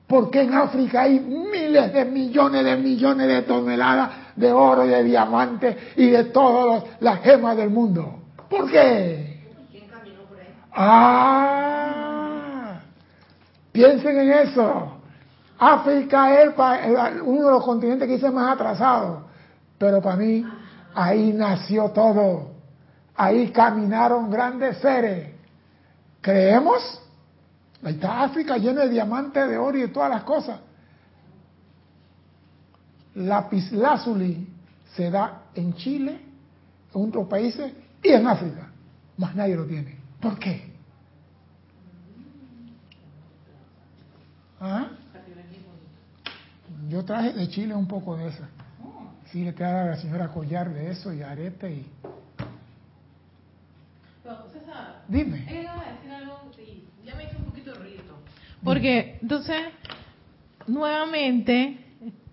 porque en África hay miles de millones de millones de toneladas de oro y de diamantes y de todas las gemas del mundo. ¿Por qué? ¿Quién caminó por ahí? Ah, piensen en eso. África es uno de los continentes que dice más atrasado, pero para mí ahí nació todo. Ahí caminaron grandes seres. ¿Creemos? Ahí está África llena de diamantes, de oro y de todas las cosas. Lapislázuli se da en Chile, en otros países y en África. Más nadie lo tiene. ¿Por qué? ¿Ah? Yo traje de Chile un poco de eso. Sí, le traje a la señora Collar de eso y arete y... Dime. Porque entonces, nuevamente,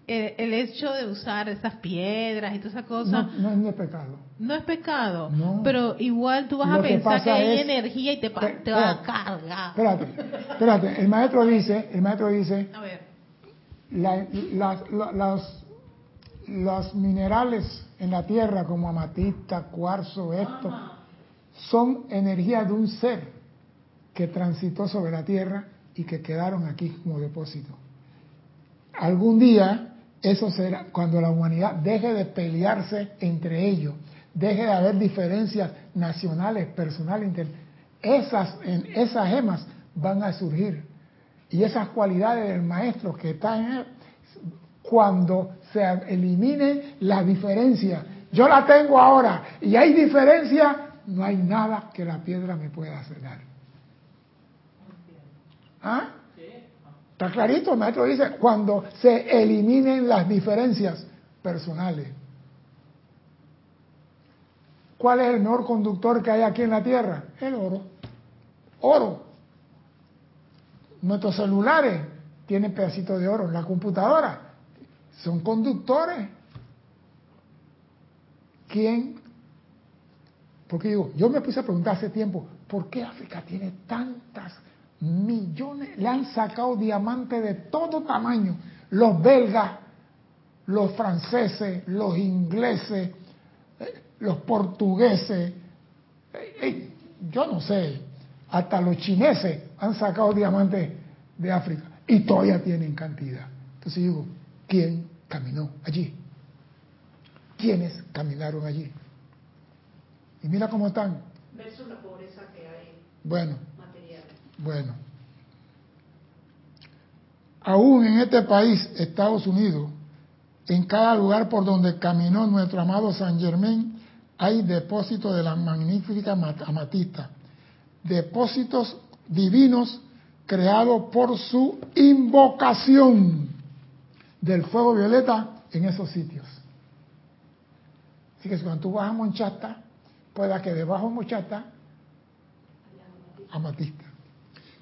el, hecho de usar esas piedras y todas esas cosas... No, es pecado. No es pecado, pero igual tú vas a pensar que hay energía y te, te va a cargar. Espérate, espérate, el maestro dice, el maestro dice, a ver. los, los minerales en la tierra como amatista, cuarzo, esto, son energía de un ser que transitó sobre la tierra y que quedaron aquí como depósito. Algún día, eso será, cuando la humanidad deje de pelearse entre ellos, deje de haber diferencias nacionales, personales, esas, en, esas gemas van a surgir. Y esas cualidades del maestro que están en él, cuando se elimine la diferencia, yo la tengo ahora y hay diferencia, no hay nada que la piedra me pueda hacer. ¿Ah? Está clarito, el maestro dice, cuando se eliminen las diferencias personales. ¿Cuál es el mejor conductor que hay aquí en la Tierra? El oro. Oro. Nuestros celulares tienen pedacitos de oro. La computadora son conductores. ¿Quién? Porque digo, yo me puse a preguntar hace tiempo, ¿por qué África tiene tantas millones, le han sacado diamantes de todo tamaño, los belgas, los franceses, los ingleses, eh, los portugueses, eh, eh, yo no sé, hasta los chineses han sacado diamantes de África y todavía tienen cantidad. Entonces digo, ¿quién caminó allí? ¿Quiénes caminaron allí? Y mira cómo están. Versus la pobreza que hay. Bueno, bueno, Aún en este país, Estados Unidos, en cada lugar por donde caminó nuestro amado San Germain, hay depósitos de la magnífica amatista, depósitos divinos creados por su invocación del fuego violeta en esos sitios. Así que cuando tú vas a Monchata, pueda que debajo de Monchata, amatista.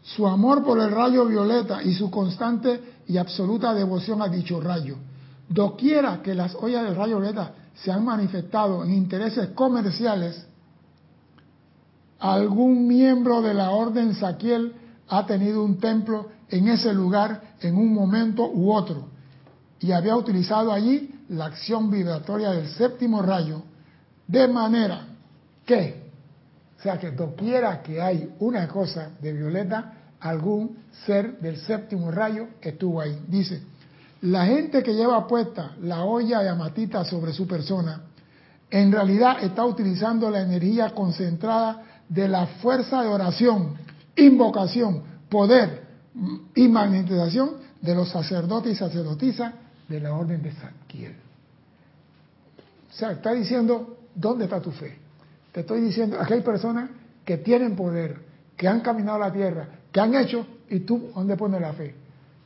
Su amor por el rayo violeta y su constante y absoluta devoción a dicho rayo. Doquiera que las ollas del rayo violeta se han manifestado en intereses comerciales, algún miembro de la orden Saquiel ha tenido un templo en ese lugar en un momento u otro y había utilizado allí la acción vibratoria del séptimo rayo, de manera que, o sea que doquiera que hay una cosa de violeta, algún ser del séptimo rayo estuvo ahí. Dice, la gente que lleva puesta la olla de amatita sobre su persona, en realidad está utilizando la energía concentrada de la fuerza de oración, invocación, poder y magnetización de los sacerdotes y sacerdotisas de la orden de Sanquiel. O sea, está diciendo, ¿dónde está tu fe? Te estoy diciendo, aquí hay personas que tienen poder, que han caminado la tierra, que han hecho, y tú, ¿dónde pones la fe?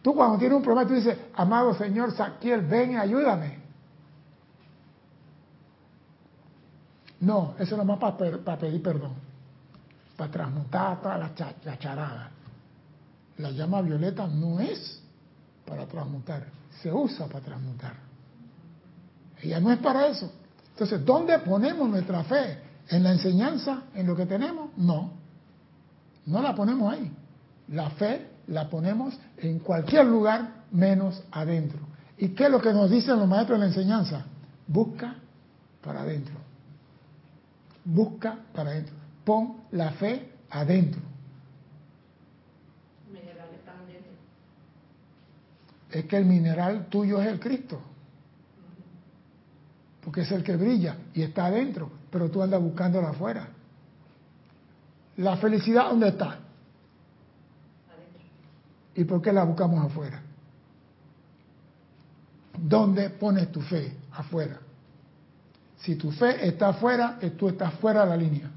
Tú cuando tienes un problema, tú dices, amado Señor Saquiel, ven y ayúdame. No, eso es más para, pedir perdón, para transmutar toda la, la charada. La llama violeta no es para transmutar, se usa para transmutar. Ella no es para eso. Entonces, ¿dónde ponemos nuestra fe? ¿En la enseñanza? ¿En lo que tenemos? No. No la ponemos ahí. La fe la ponemos en cualquier lugar menos adentro. ¿Y qué es lo que nos dicen los maestros de la enseñanza? Busca para adentro. Busca para adentro. Pon la fe adentro. es que el mineral tuyo es el Cristo. Porque es el que brilla y está adentro, pero tú andas buscándola afuera. La felicidad, ¿dónde está? ¿Y por qué la buscamos afuera? ¿Dónde pones tu fe? Afuera. Si tu fe está afuera, tú estás fuera de la línea.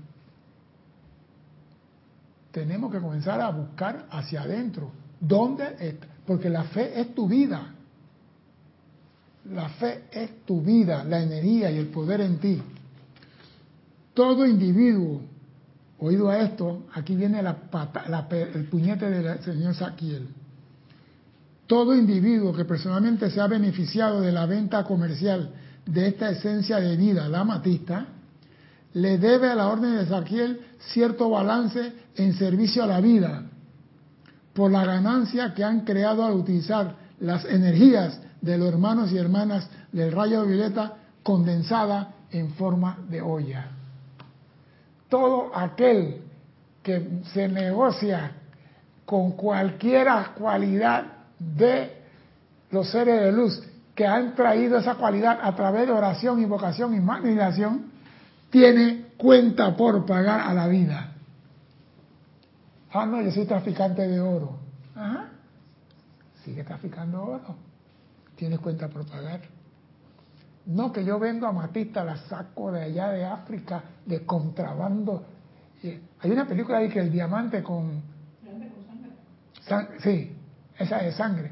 Tenemos que comenzar a buscar hacia adentro. ¿Dónde está? Porque la fe es tu vida. La fe es tu vida, la energía y el poder en ti. Todo individuo, oído a esto, aquí viene el puñete del señor Saquiel. Todo individuo que personalmente se ha beneficiado de la venta comercial de esta esencia de vida, la matista, le debe a la orden de Saquiel cierto balance en servicio a la vida, por la ganancia que han creado al utilizar las energías de los hermanos y hermanas del rayo violeta condensada en forma de olla. Todo aquel que se negocia con cualquier cualidad de los seres de luz que han traído esa cualidad a través de oración, invocación y magnificación, tiene cuenta por pagar a la vida. Ah, no, yo soy traficante de oro. Ajá. Sigue traficando oro. Tienes cuenta por pagar. No que yo vengo a Matista, la saco de allá de África, de contrabando. Hay una película ahí que el diamante con... sí, esa de sangre.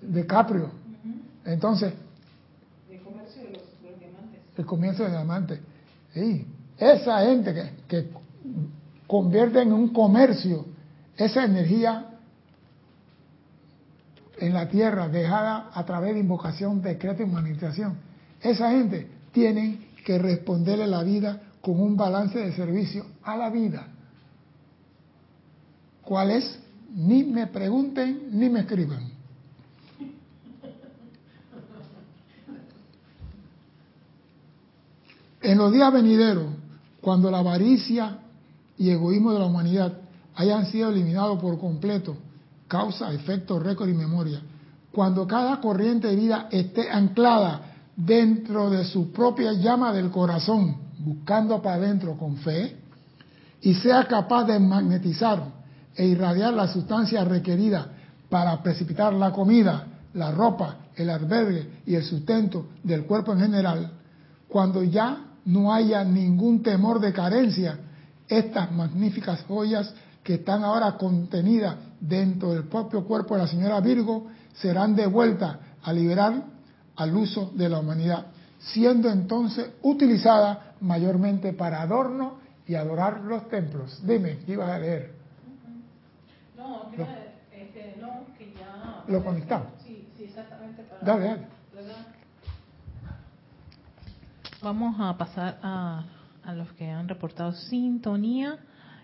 De Caprio. Entonces... El comercio de los, diamantes. El comercio de diamantes. Sí, esa gente que, que convierte en un comercio esa energía en la tierra dejada a través de invocación, decreto y manifestación. Esa gente tiene que responderle la vida con un balance de servicio a la vida. ¿Cuál es? Ni me pregunten ni me escriban. En los días venideros, cuando la avaricia y egoísmo de la humanidad hayan sido eliminados por completo, causa, efecto, récord y memoria, cuando cada corriente de vida esté anclada dentro de su propia llama del corazón, buscando para adentro con fe, y sea capaz de magnetizar e irradiar la sustancia requerida para precipitar la comida, la ropa, el albergue y el sustento del cuerpo en general, cuando ya no haya ningún temor de carencia, estas magníficas joyas que están ahora contenidas dentro del propio cuerpo de la señora Virgo serán devueltas a liberar al uso de la humanidad, siendo entonces utilizadas mayormente para adorno y adorar los templos. Dime, ¿qué ibas a leer? No, este, no, que ya... ¿Lo conectamos? Sí, sí, exactamente. Para... Dale, dale. Vamos a pasar a, a los que han reportado sintonía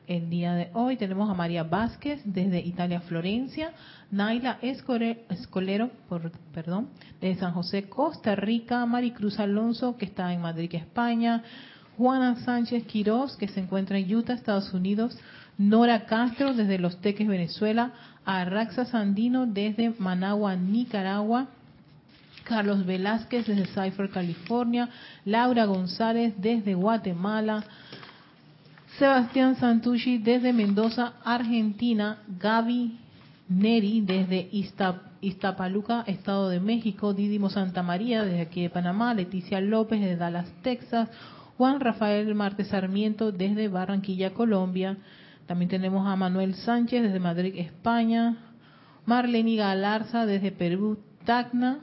el día de hoy. Tenemos a María Vázquez desde Italia, Florencia, Naila Escolero, por, perdón, de San José, Costa Rica, Maricruz Alonso, que está en Madrid, España, Juana Sánchez Quirós, que se encuentra en Utah, Estados Unidos, Nora Castro desde Los Teques, Venezuela, Arraxa Sandino desde Managua, Nicaragua, Carlos Velázquez desde Cypher, California, Laura González desde Guatemala, Sebastián Santucci desde Mendoza, Argentina, Gaby Neri desde Iztapaluca, Estado de México, Didimo Santa María desde aquí de Panamá, Leticia López desde Dallas, Texas, Juan Rafael Martes Sarmiento desde Barranquilla, Colombia. También tenemos a Manuel Sánchez desde Madrid, España, Marlene Galarza desde Perú, Tacna,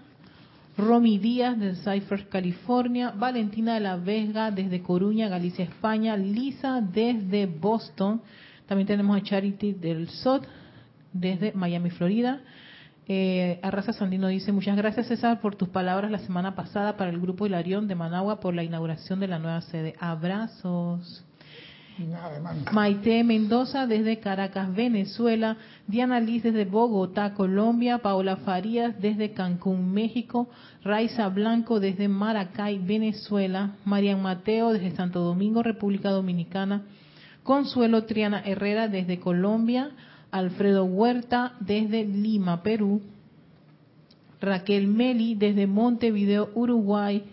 Romy Díaz desde Cypher, California, Valentina de la Vega desde Coruña, Galicia, España, Lisa desde Boston, también tenemos a Charity del SOT desde Miami, Florida. Eh, Arrasa Sandino dice, muchas gracias César por tus palabras la semana pasada para el grupo Hilarión de Managua por la inauguración de la nueva sede. Abrazos. Maite Mendoza desde Caracas, Venezuela. Diana Liz desde Bogotá, Colombia. Paola Farías desde Cancún, México. Raiza Blanco desde Maracay, Venezuela. Marian Mateo desde Santo Domingo, República Dominicana. Consuelo Triana Herrera desde Colombia. Alfredo Huerta desde Lima, Perú. Raquel Meli desde Montevideo, Uruguay.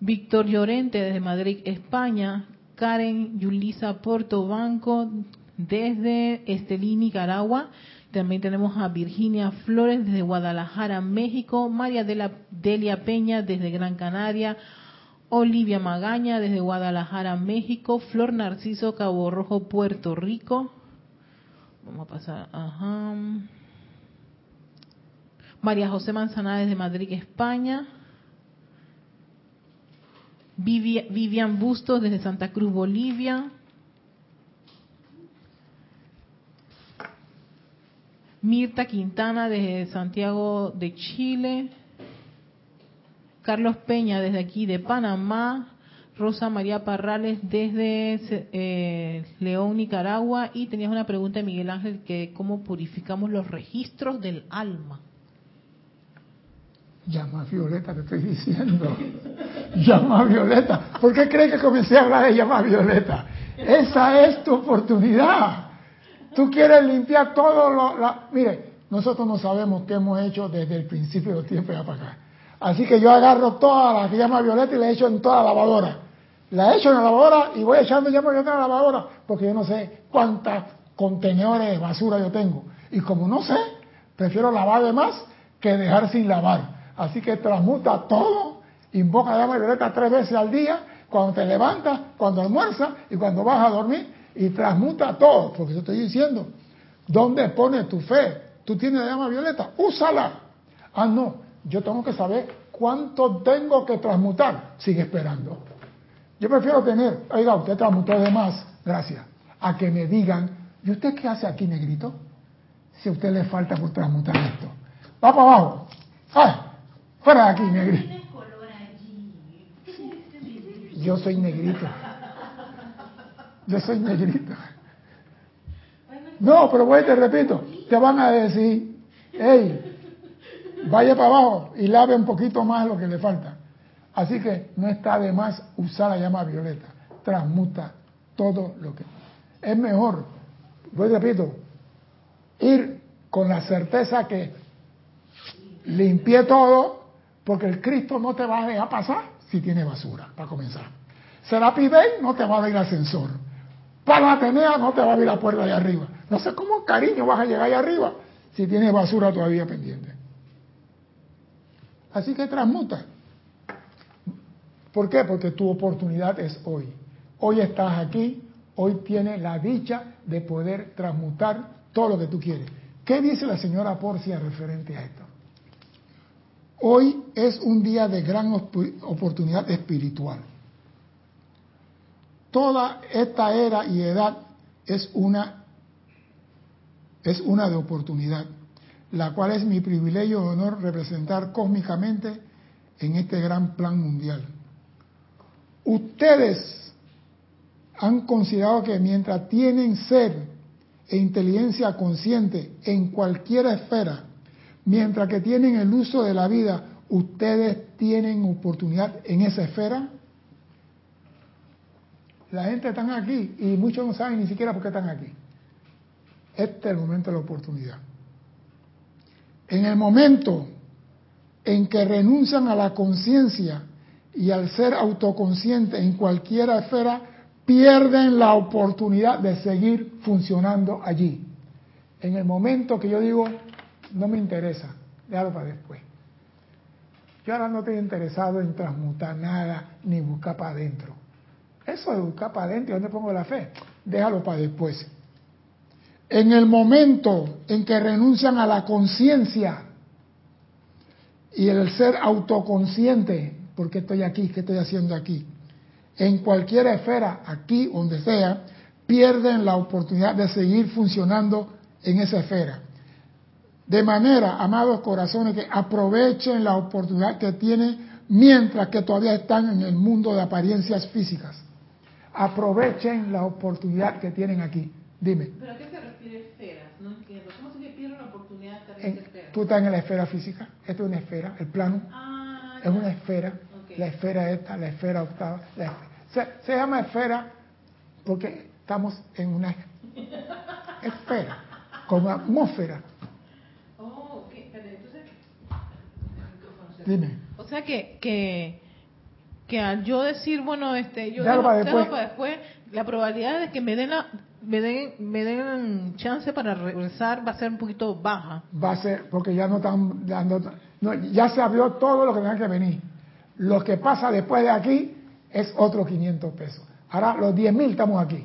Víctor Llorente desde Madrid, España. Karen Yulisa Portobanco desde Estelí, Nicaragua. También tenemos a Virginia Flores desde Guadalajara, México. María de Delia Peña desde Gran Canaria. Olivia Magaña desde Guadalajara, México. Flor Narciso Cabo Rojo, Puerto Rico. Vamos a pasar. María José Manzanares desde Madrid, España. Vivian Bustos desde Santa Cruz, Bolivia. Mirta Quintana desde Santiago de Chile. Carlos Peña desde aquí de Panamá. Rosa María Parrales desde eh, León, Nicaragua. Y tenías una pregunta de Miguel Ángel que cómo purificamos los registros del alma. Llama Violeta, te estoy diciendo. Llama a Violeta. ¿Por qué crees que comencé a hablar de llama Violeta? Esa es tu oportunidad. Tú quieres limpiar todo lo... Mire, nosotros no sabemos qué hemos hecho desde el principio del tiempo ya para acá. Así que yo agarro toda la que llama Violeta y la echo en toda la lavadora. La echo en la lavadora y voy echando llama Violeta en la lavadora porque yo no sé cuántos contenedores de basura yo tengo. Y como no sé, prefiero lavar de más que dejar sin lavar. Así que transmuta todo, invoca la llama violeta tres veces al día, cuando te levantas, cuando almuerzas y cuando vas a dormir, y transmuta todo, porque yo estoy diciendo, ¿dónde pone tu fe? ¿Tú tienes la llama violeta? Úsala. Ah, no, yo tengo que saber cuánto tengo que transmutar. Sigue esperando. Yo prefiero tener, oiga, usted transmutó de más, gracias, a que me digan, ¿y usted qué hace aquí, negrito? Si a usted le falta por transmutar esto. Va para abajo. ¡Ay! Fuera de aquí, negrito. Yo soy negrito. Yo soy negrito. No, pero voy, te repito, te van a decir, hey, vaya para abajo y lave un poquito más lo que le falta. Así que no está de más usar la llama violeta. Transmuta todo lo que... Es mejor, voy, repito, ir con la certeza que limpié todo porque el Cristo no te va a dejar pasar si tiene basura, para comenzar. Será Day no te va a dar el ascensor, Para Atenea no te va a abrir la puerta de arriba. No sé cómo cariño vas a llegar allá arriba si tienes basura todavía pendiente. Así que transmuta. ¿Por qué? Porque tu oportunidad es hoy. Hoy estás aquí, hoy tienes la dicha de poder transmutar todo lo que tú quieres. ¿Qué dice la señora Porcia referente a esto? Hoy es un día de gran oportunidad espiritual. Toda esta era y edad es una es una de oportunidad, la cual es mi privilegio y honor representar cósmicamente en este gran plan mundial. Ustedes han considerado que mientras tienen ser e inteligencia consciente en cualquier esfera, mientras que tienen el uso de la vida, ustedes tienen oportunidad en esa esfera. La gente está aquí y muchos no saben ni siquiera por qué están aquí. Este es el momento de la oportunidad. En el momento en que renuncian a la conciencia y al ser autoconsciente en cualquier esfera, pierden la oportunidad de seguir funcionando allí. En el momento que yo digo, no me interesa, déjalo para después. Yo ahora no estoy interesado en transmutar nada ni buscar para adentro. Eso de buscar para adentro, ¿dónde pongo la fe? Déjalo para después. En el momento en que renuncian a la conciencia y el ser autoconsciente, ¿por qué estoy aquí? ¿Qué estoy haciendo aquí? en cualquier esfera, aquí donde sea, pierden la oportunidad de seguir funcionando en esa esfera. De manera, amados corazones, que aprovechen la oportunidad que tienen mientras que todavía están en el mundo de apariencias físicas. Aprovechen la oportunidad que tienen aquí. Dime. ¿Pero a qué se refiere esferas? No entiendo. ¿Cómo se pierden la oportunidad de estar en, esfera? Tú estás en la esfera física. Esto es una esfera. El plano ah, es una esfera. La esfera esta, la esfera octava, la esfera se, llama esfera porque estamos en una esfera, como atmósfera. Oh, Entonces, Dime. O sea que, que, que al yo decir, bueno, este, yo dejo, para después. la probabilidad de que me den la, me den, me den chance para regresar va a ser un poquito baja. Va a ser, porque ya no están dando, no, ya se abrió todo lo que tenga que venir. Lo que pasa después de aquí es otro 500 pesos. Ahora los 10 mil estamos aquí.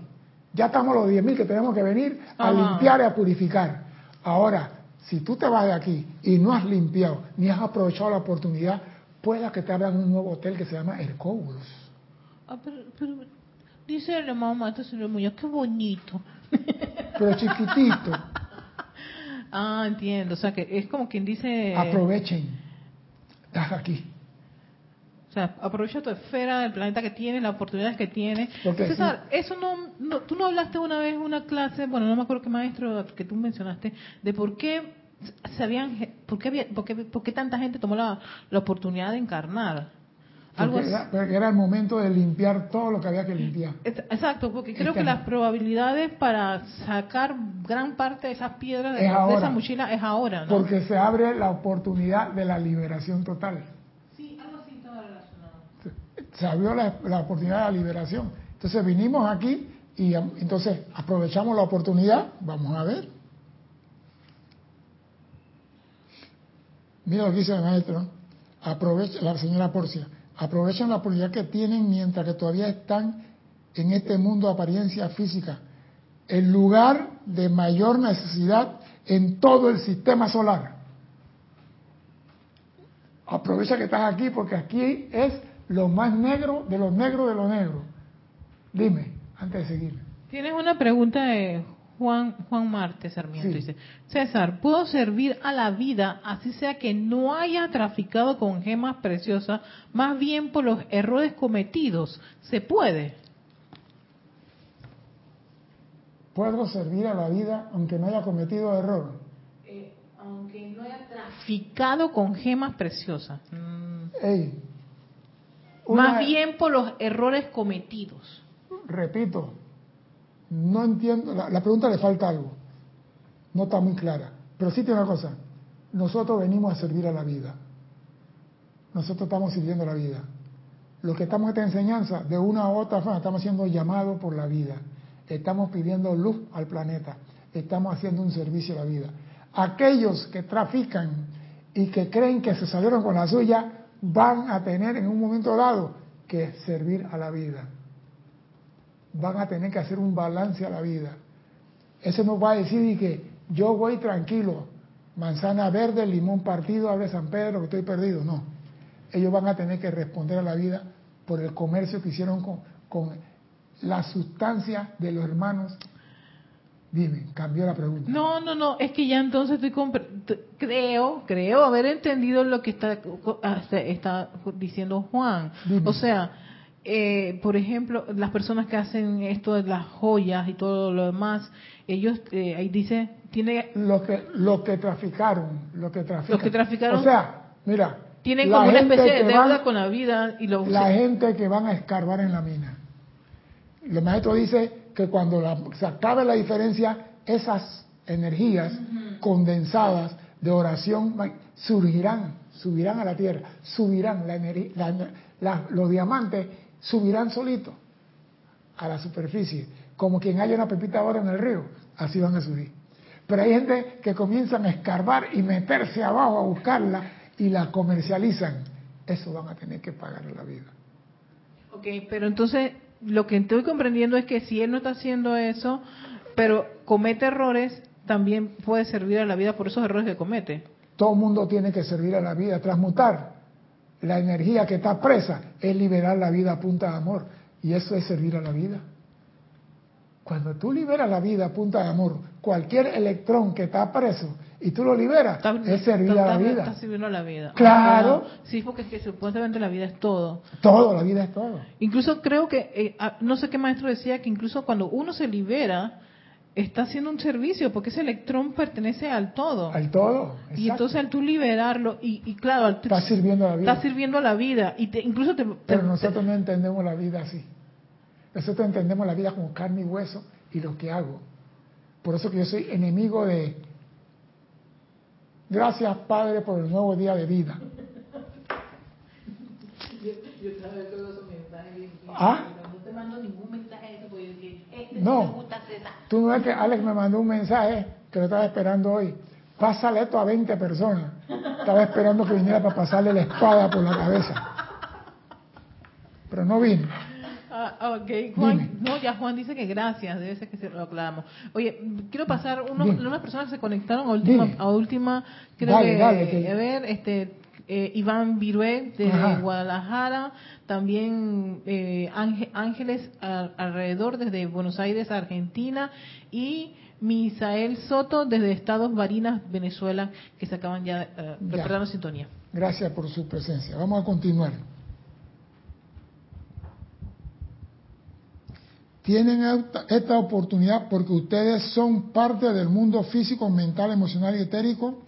Ya estamos los 10 mil que tenemos que venir a limpiar y a purificar. Ahora, si tú te vas de aquí y no has limpiado ni has aprovechado la oportunidad, pueda que te abran un nuevo hotel que se llama Hercoulos. Ah, pero, dice la mamá, entonces qué bonito. Pero chiquitito. ah, entiendo. O sea, que es como quien dice... Aprovechen. Estás aquí. O sea, aprovecha tu esfera del planeta que tiene, las oportunidades que tiene. César, eso no, tú no hablaste una vez en una clase, bueno, no me acuerdo qué maestro que tú mencionaste, de por qué sabían, por qué, por qué, por qué tanta gente tomó la, la oportunidad de encarnar. Algo porque, era, el momento de limpiar todo lo que había que limpiar. Exacto, porque creo que las probabilidades para sacar gran parte de esas piedras de, de esa mochila es ahora. ¿no? Porque se abre la oportunidad de la liberación total se abrió la, oportunidad de la liberación. Entonces vinimos aquí y entonces aprovechamos la oportunidad, vamos a ver. Mira lo que dice el maestro, aprovecha, la señora Porcia, aprovechan la oportunidad que tienen mientras que todavía están en este mundo de apariencia física, el lugar de mayor necesidad en todo el sistema solar. Aprovecha que estás aquí porque aquí es lo más negro de los negros de los negros. Dime, antes de seguir. Tienes una pregunta de Juan, Juan Marte Sarmiento. Dice, César, ¿puedo servir a la vida así sea que no haya traficado con gemas preciosas, más bien por los errores cometidos? ¿Se puede? ¿Puedo servir a la vida aunque no haya cometido error? Eh, aunque no haya traficado con gemas preciosas. Ey, más bien por los errores cometidos. Repito, no entiendo, la, pregunta le falta algo, no está muy clara, pero sí tiene una cosa, nosotros venimos a servir a la vida, nosotros estamos sirviendo a la vida. Los que estamos en esta enseñanza, de una u otra forma, estamos siendo llamados por la vida. estamos pidiendo luz al planeta, estamos haciendo un servicio a la vida. Aquellos que trafican y que creen que se salieron con la suya van a tener en un momento dado que servir a la vida. Van a tener que hacer un balance a la vida. Ese no va a decir que yo voy tranquilo, manzana verde, limón partido, abre San Pedro, que estoy perdido. No. Ellos van a tener que responder a la vida por el comercio que hicieron con, con la sustancia de los hermanos. Dime, cambió la pregunta. No, no, no, es que ya entonces estoy creo, creo haber entendido lo que está, está diciendo Juan. O sea, eh, por ejemplo, las personas que hacen esto de las joyas y todo lo demás, ellos eh, ahí dice tiene lo que lo que traficaron, lo que traficaron. que traficaron. O sea, mira, tienen como una especie de deuda con la vida y lo la gente que van a escarbar en la mina. El maestro dice que cuando se acabe la diferencia, esas energías condensadas de oración surgirán, subirán a la tierra, subirán la, los diamantes subirán solitos a la superficie, como quien haya una pepita ahora en el río, así van a subir. Pero hay gente que comienzan a escarbar y meterse abajo a buscarla y la comercializan. Eso van a tener que pagar en la vida. Ok, pero entonces lo que estoy comprendiendo es que si él no está haciendo eso, pero comete errores, también puede servir a la vida por esos errores que comete. Todo mundo tiene que servir a la vida, transmutar la energía que está presa, es liberar la vida a punta de amor. Y eso es servir a la vida. Cuando tú liberas la vida a punta de amor, cualquier electrón que está preso y tú lo liberas, es servir a la vida. Está sirviendo a la vida. Claro. Sí, porque es que supuestamente la vida es todo. Todo, la vida es todo. Incluso creo que, eh, ah, no sé qué maestro decía, que incluso cuando uno se libera, está haciendo un servicio, porque ese electrón pertenece al todo. Al todo. Y entonces al tú liberarlo, y, claro, al está sirviendo a la vida. Está sirviendo a la vida. Y incluso te, Pero nosotros no entendemos la vida así. Nosotros entendemos la vida como carne y hueso y lo que hago. Por eso que yo soy enemigo de... Gracias Padre por el nuevo día de vida. Yo, todos esos mensajes. ¿Ah? No te mando ningún mensaje eso porque este no, tú no ves que Alex me mandó un mensaje que lo estaba esperando hoy. Pásale esto a 20 personas. Estaba esperando que viniera para pasarle la espada por la cabeza. Pero no vino. Ah, ok, Juan, no, ya Juan dice que gracias, debe ser que se lo aclaramos. Oye, quiero pasar, unas personas se conectaron a última, a última creo que, a ver, este, eh, Iván Virué de Guadalajara, también eh, Ángeles alrededor desde Buenos Aires, Argentina, y Misael Soto desde Estados Barinas, Venezuela, que se acaban ya eh, reportando sintonía. Gracias por su presencia. Vamos a continuar. Tienen esta oportunidad porque ustedes son parte del mundo físico, mental, emocional y etérico,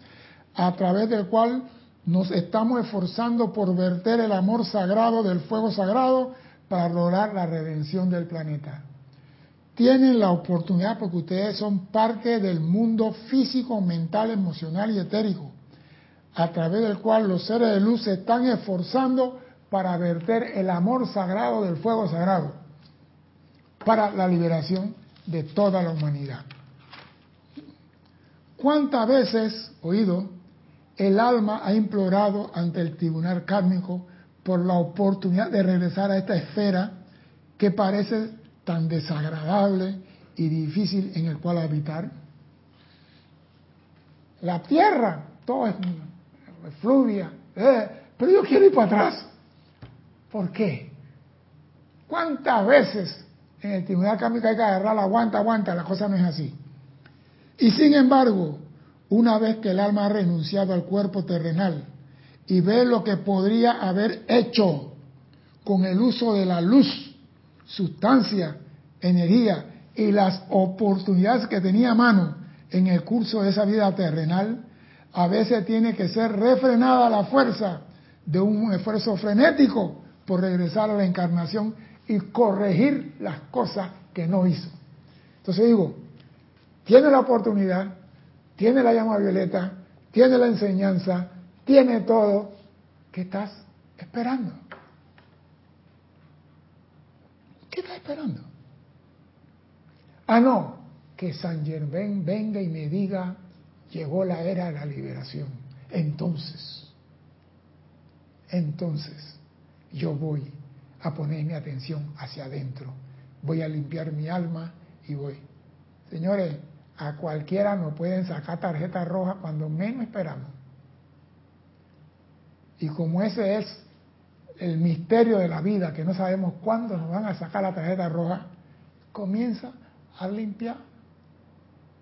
a través del cual nos estamos esforzando por verter el amor sagrado del fuego sagrado para lograr la redención del planeta. Tienen la oportunidad porque ustedes son parte del mundo físico, mental, emocional y etérico, a través del cual los seres de luz se están esforzando para verter el amor sagrado del fuego sagrado para la liberación de toda la humanidad. ¿Cuántas veces, oído, el alma ha implorado ante el tribunal kármico por la oportunidad de regresar a esta esfera que parece tan desagradable y difícil en el cual habitar? La tierra, todo es fluvia, eh, pero yo quiero ir para atrás. ¿Por qué? ¿Cuántas veces en el tribunal kármico hay que agarrarla, aguanta, aguanta, la cosa no es así. Y sin embargo, una vez que el alma ha renunciado al cuerpo terrenal y ve lo que podría haber hecho con el uso de la luz, sustancia, energía y las oportunidades que tenía a mano en el curso de esa vida terrenal, a veces tiene que ser refrenada la fuerza de un esfuerzo frenético por regresar a la encarnación y corregir las cosas que no hizo. Entonces digo, tiene la oportunidad, tiene la llama violeta, tiene la enseñanza, tiene todo. ¿Qué estás esperando? ¿Qué estás esperando? Ah, no, que San Germain venga y me diga, llegó la era de la liberación. Entonces, entonces, yo voy a poner mi atención hacia adentro, voy a limpiar mi alma y voy. Señores, a cualquiera nos pueden sacar tarjeta roja cuando menos esperamos. Y como ese es el misterio de la vida, que no sabemos cuándo nos van a sacar la tarjeta roja, comienza a limpiar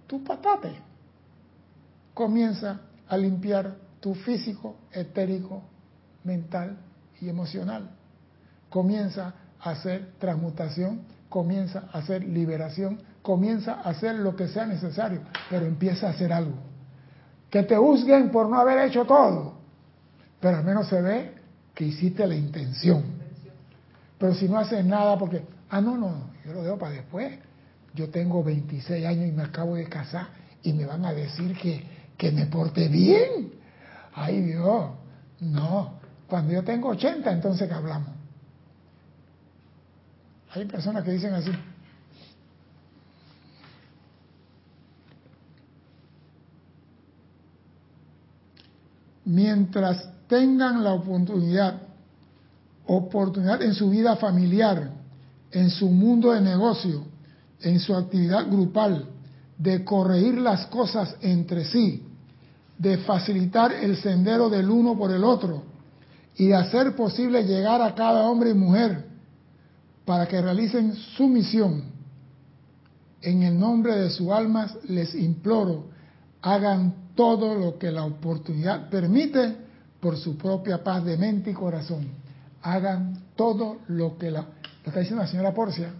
tu patate. Comienza a limpiar tu físico, etérico, mental y emocional. Comienza a hacer transmutación, comienza a hacer liberación, comienza a hacer lo que sea necesario, pero empieza a hacer algo. Que te juzguen por no haber hecho todo, pero al menos se ve que hiciste la intención. Pero si no haces nada porque, ah, no, no, yo lo dejo para después. Yo tengo 26 años y me acabo de casar y me van a decir que, que me porte bien. Ay Dios, no. Cuando yo tengo 80, entonces que hablamos. Hay personas que dicen así. Mientras tengan la oportunidad, oportunidad en su vida familiar, en su mundo de negocio, en su actividad grupal, de corregir las cosas entre sí, de facilitar el sendero del uno por el otro y de hacer posible llegar a cada hombre y mujer para que realicen su misión. En el nombre de sus almas les imploro, hagan todo lo que la oportunidad permite por su propia paz de mente y corazón. Hagan todo lo que la... Lo está diciendo la señora Porcia.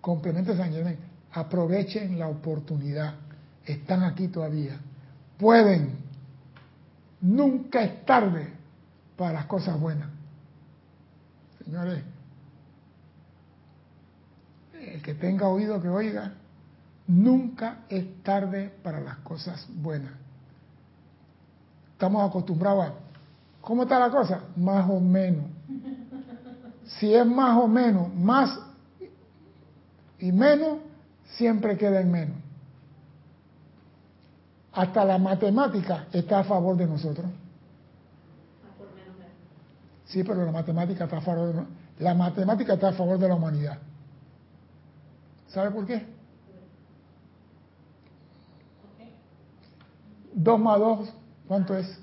Complemento San Germán. Aprovechen la oportunidad. Están aquí todavía. Pueden. Nunca es tarde para las cosas buenas. Señores, el que tenga oído que oiga, nunca es tarde para las cosas buenas. Estamos acostumbrados a, ¿cómo está la cosa? Más o menos. Si es más o menos, más y menos, siempre queda en menos. Hasta la matemática está a favor de nosotros. Sí, pero la matemática está a favor de, la matemática está a favor de la humanidad. ¿Sabe por qué? Dos más dos ¿Cuánto es?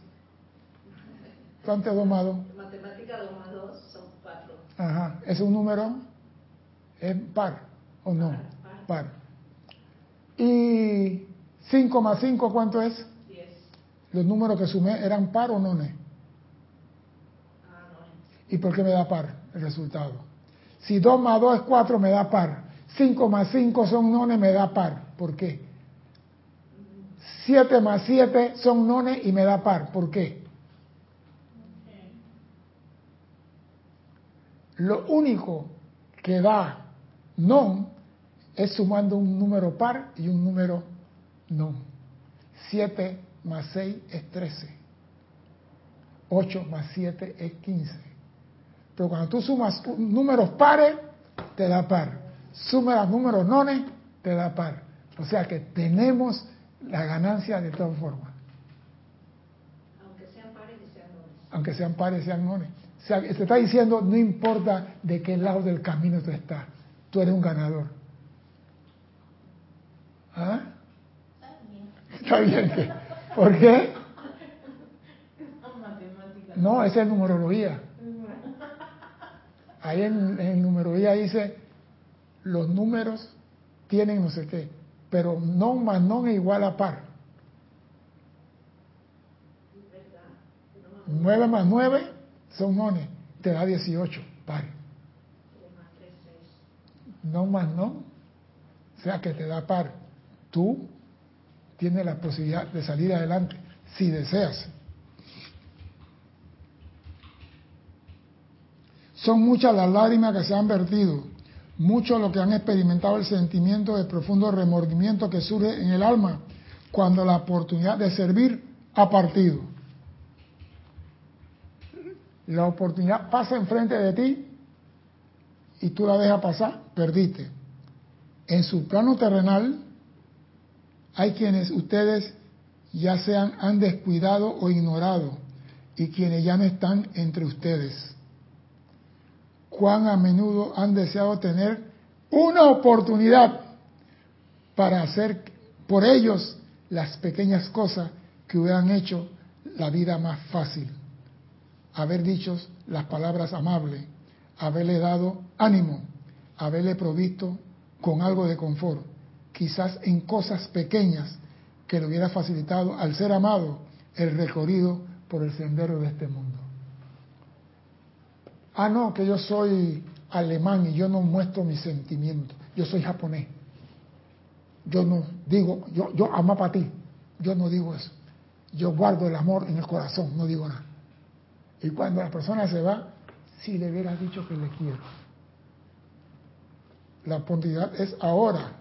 ¿Cuánto es 2 más 2? Matemática 2 más 2 son 4. Ajá. ¿Es un número? ¿Es par o no? Par. par. ¿Y 5 más 5 cuánto es? 10. ¿Los números que sumé eran par o no? ¿Y por qué me da par el resultado? Si 2 más 2 es 4 me da par. 5 más 5 son nones me da par. ¿Por qué? 7 más 7 son nones y me da par. ¿Por qué? Lo único que da non es sumando un número par y un número non. 7 más 6 es 13. 8 más 7 es 15. Pero cuando tú sumas números pares, te da par. Sumas números nones, te da par. O sea que tenemos la ganancia de todas formas. Aunque sean pares y sean nones. Aunque sean pares y sean nones. O sea, se está diciendo, no importa de qué lado del camino tú estás, tú eres un ganador. ¿Ah? Está bien. ¿Por qué? No, esa es numerología. Ahí en, en numerología dice, los números tienen no sé qué pero no más no es igual a par. 9 más 9 son nones, te da 18, par. No más no, o sea que te da par. Tú tienes la posibilidad de salir adelante, si deseas. Son muchas las lágrimas que se han vertido muchos los que han experimentado el sentimiento de profundo remordimiento que surge en el alma cuando la oportunidad de servir ha partido. La oportunidad pasa enfrente de ti y tú la dejas pasar, perdiste. En su plano terrenal hay quienes ustedes ya sean han descuidado o ignorado y quienes ya no están entre ustedes. Cuán a menudo han deseado tener una oportunidad para hacer por ellos las pequeñas cosas que hubieran hecho la vida más fácil. Haber dicho las palabras amables, haberle dado ánimo, haberle provisto con algo de confort, quizás en cosas pequeñas que le hubiera facilitado al ser amado el recorrido por el sendero de este mundo. Ah, no, que yo soy alemán y yo no muestro mis sentimientos, yo soy japonés. Yo no digo, yo, yo amo para ti, yo no digo eso. Yo guardo el amor en el corazón, no digo nada. Y cuando la persona se va, si le hubieras dicho que le quiero. La oportunidad es ahora.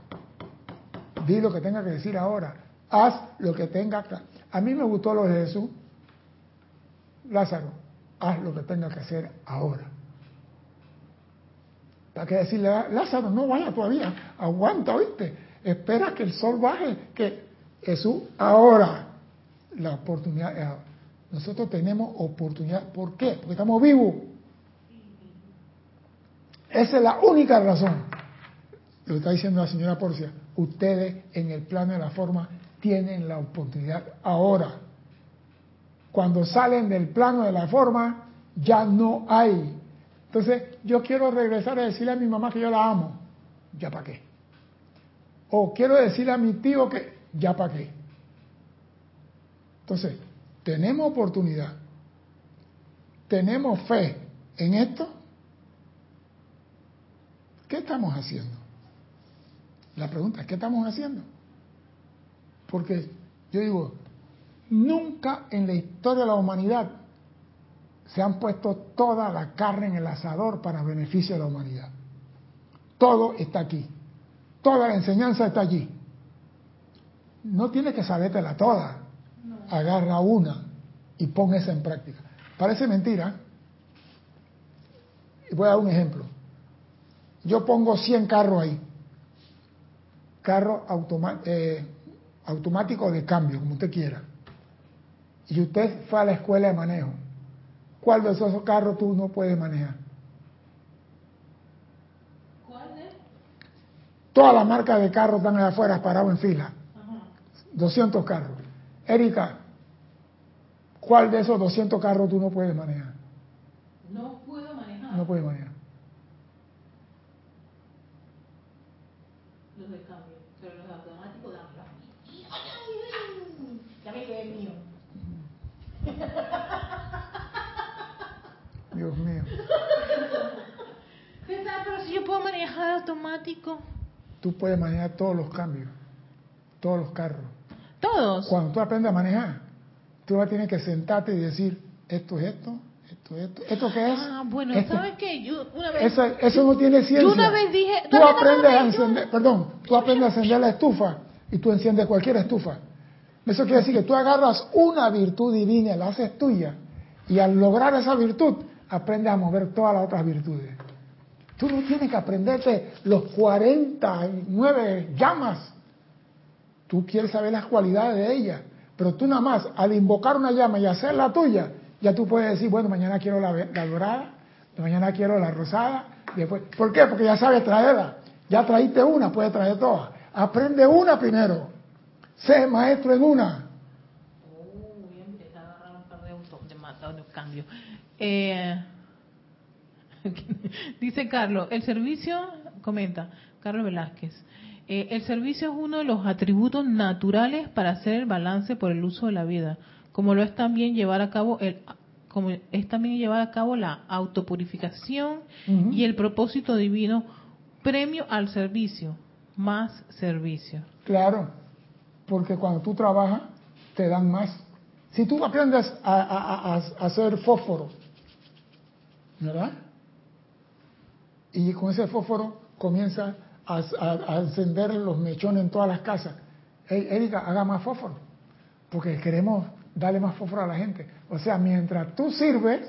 Di lo que tenga que decir ahora. Haz lo que tenga que... A mí me gustó lo de Jesús. Lázaro, haz lo que tenga que hacer ahora. ¿Para qué decirle, Lázaro, no vaya todavía, aguanta, ¿oíste? Espera que el sol baje, que Jesús, ahora, la oportunidad es ahora. Nosotros tenemos oportunidad, ¿por qué? Porque estamos vivos. Esa es la única razón. Lo está diciendo la señora Porcia. Ustedes en el plano de la forma tienen la oportunidad ahora. Cuando salen del plano de la forma, ya no hay. Entonces, yo quiero regresar a decirle a mi mamá que yo la amo. ¿Ya para qué? O quiero decirle a mi tío que, ¿ya para qué? Entonces, tenemos oportunidad. Tenemos fe en esto. ¿Qué estamos haciendo? La pregunta es, ¿qué estamos haciendo? Porque yo digo, nunca en la historia de la humanidad se han puesto toda la carne en el asador para beneficio de la humanidad. Todo está aquí. Toda la enseñanza está allí. No tienes que sabértela toda. Agarra una y pon esa en práctica. Parece mentira. Y voy a dar un ejemplo. Yo pongo 100 carros ahí carro eh, automático de cambio, como usted quiera, y usted fue a la escuela de manejo, ¿cuál de esos carros tú no puedes manejar? ¿Cuál de? Todas las marcas de carros están allá afuera parados en fila. 200 carros. Erika, ¿cuál de esos 200 carros tú no puedes manejar? No puedo manejar. No puedes manejar. Dios mío. ¿Qué tal? Pero si yo puedo manejar automático. Tú puedes manejar todos los cambios, todos los carros. ¿Todos? Cuando tú aprendes a manejar, tú vas a tener que sentarte y decir, esto es esto, esto es esto. ¿Esto qué es? Ah, bueno, ¿sabes qué? Yo una vez... Eso, eso no tiene ciencia. Yo una vez dije... Tú aprendes a encender, perdón, tú aprendes a encender la estufa y tú enciendes cualquier estufa. Eso quiere decir que tú agarras una virtud divina, la haces tuya, y al lograr esa virtud, aprendes a mover todas las otras virtudes. Tú no tienes que aprenderte los 49 llamas. Tú quieres saber las cualidades de ella, pero tú nada más, al invocar una llama y hacerla tuya, ya tú puedes decir, bueno, mañana quiero la, la dorada, mañana quiero la rosada, después, ¿por qué? Porque ya sabes traerla. Ya traíste una, puedes traer todas. Aprende una primero. Sé maestro en una. Oh, voy a empezar a agarrar un par de, autos de, de cambio. Eh, dice Carlos, el servicio, comenta Carlos Velázquez, eh, el servicio es uno de los atributos naturales para hacer el balance por el uso de la vida, como lo es también llevar a cabo el como es también llevar a cabo la autopurificación y el propósito divino premio al servicio, más servicio. Claro, porque cuando tú trabajas te dan más. Si tú aprendes a, hacer fósforo, ¿verdad? Y con ese fósforo comienza a, encender los mechones en todas las casas. Erika, haga más fósforo, porque queremos darle más fósforo a la gente. O sea, mientras tú sirves,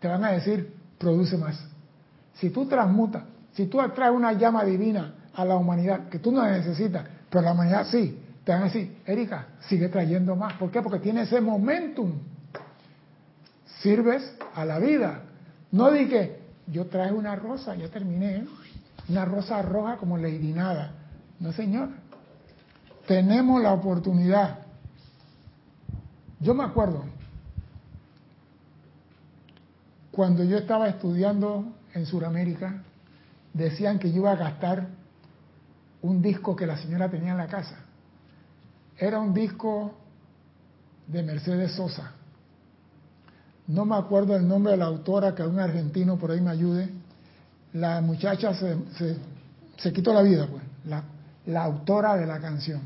te van a decir, produce más. Si tú transmutas, si tú atraes una llama divina a la humanidad, que tú no necesitas, pero la humanidad sí, te van a decir, Erika, sigue trayendo más. ¿Por qué? Porque tiene ese momentum. Sirves a la vida. No di que yo traje una rosa, ya terminé, una rosa roja como Lady Nada. No, señor. Tenemos la oportunidad. Yo me acuerdo, cuando yo estaba estudiando en Sudamérica, decían que yo iba a gastar un disco que la señora tenía en la casa. Era un disco de Mercedes Sosa. No me acuerdo el nombre de la autora, que un argentino por ahí me ayude. La muchacha se, se, quitó la vida, pues, la, la autora de la canción.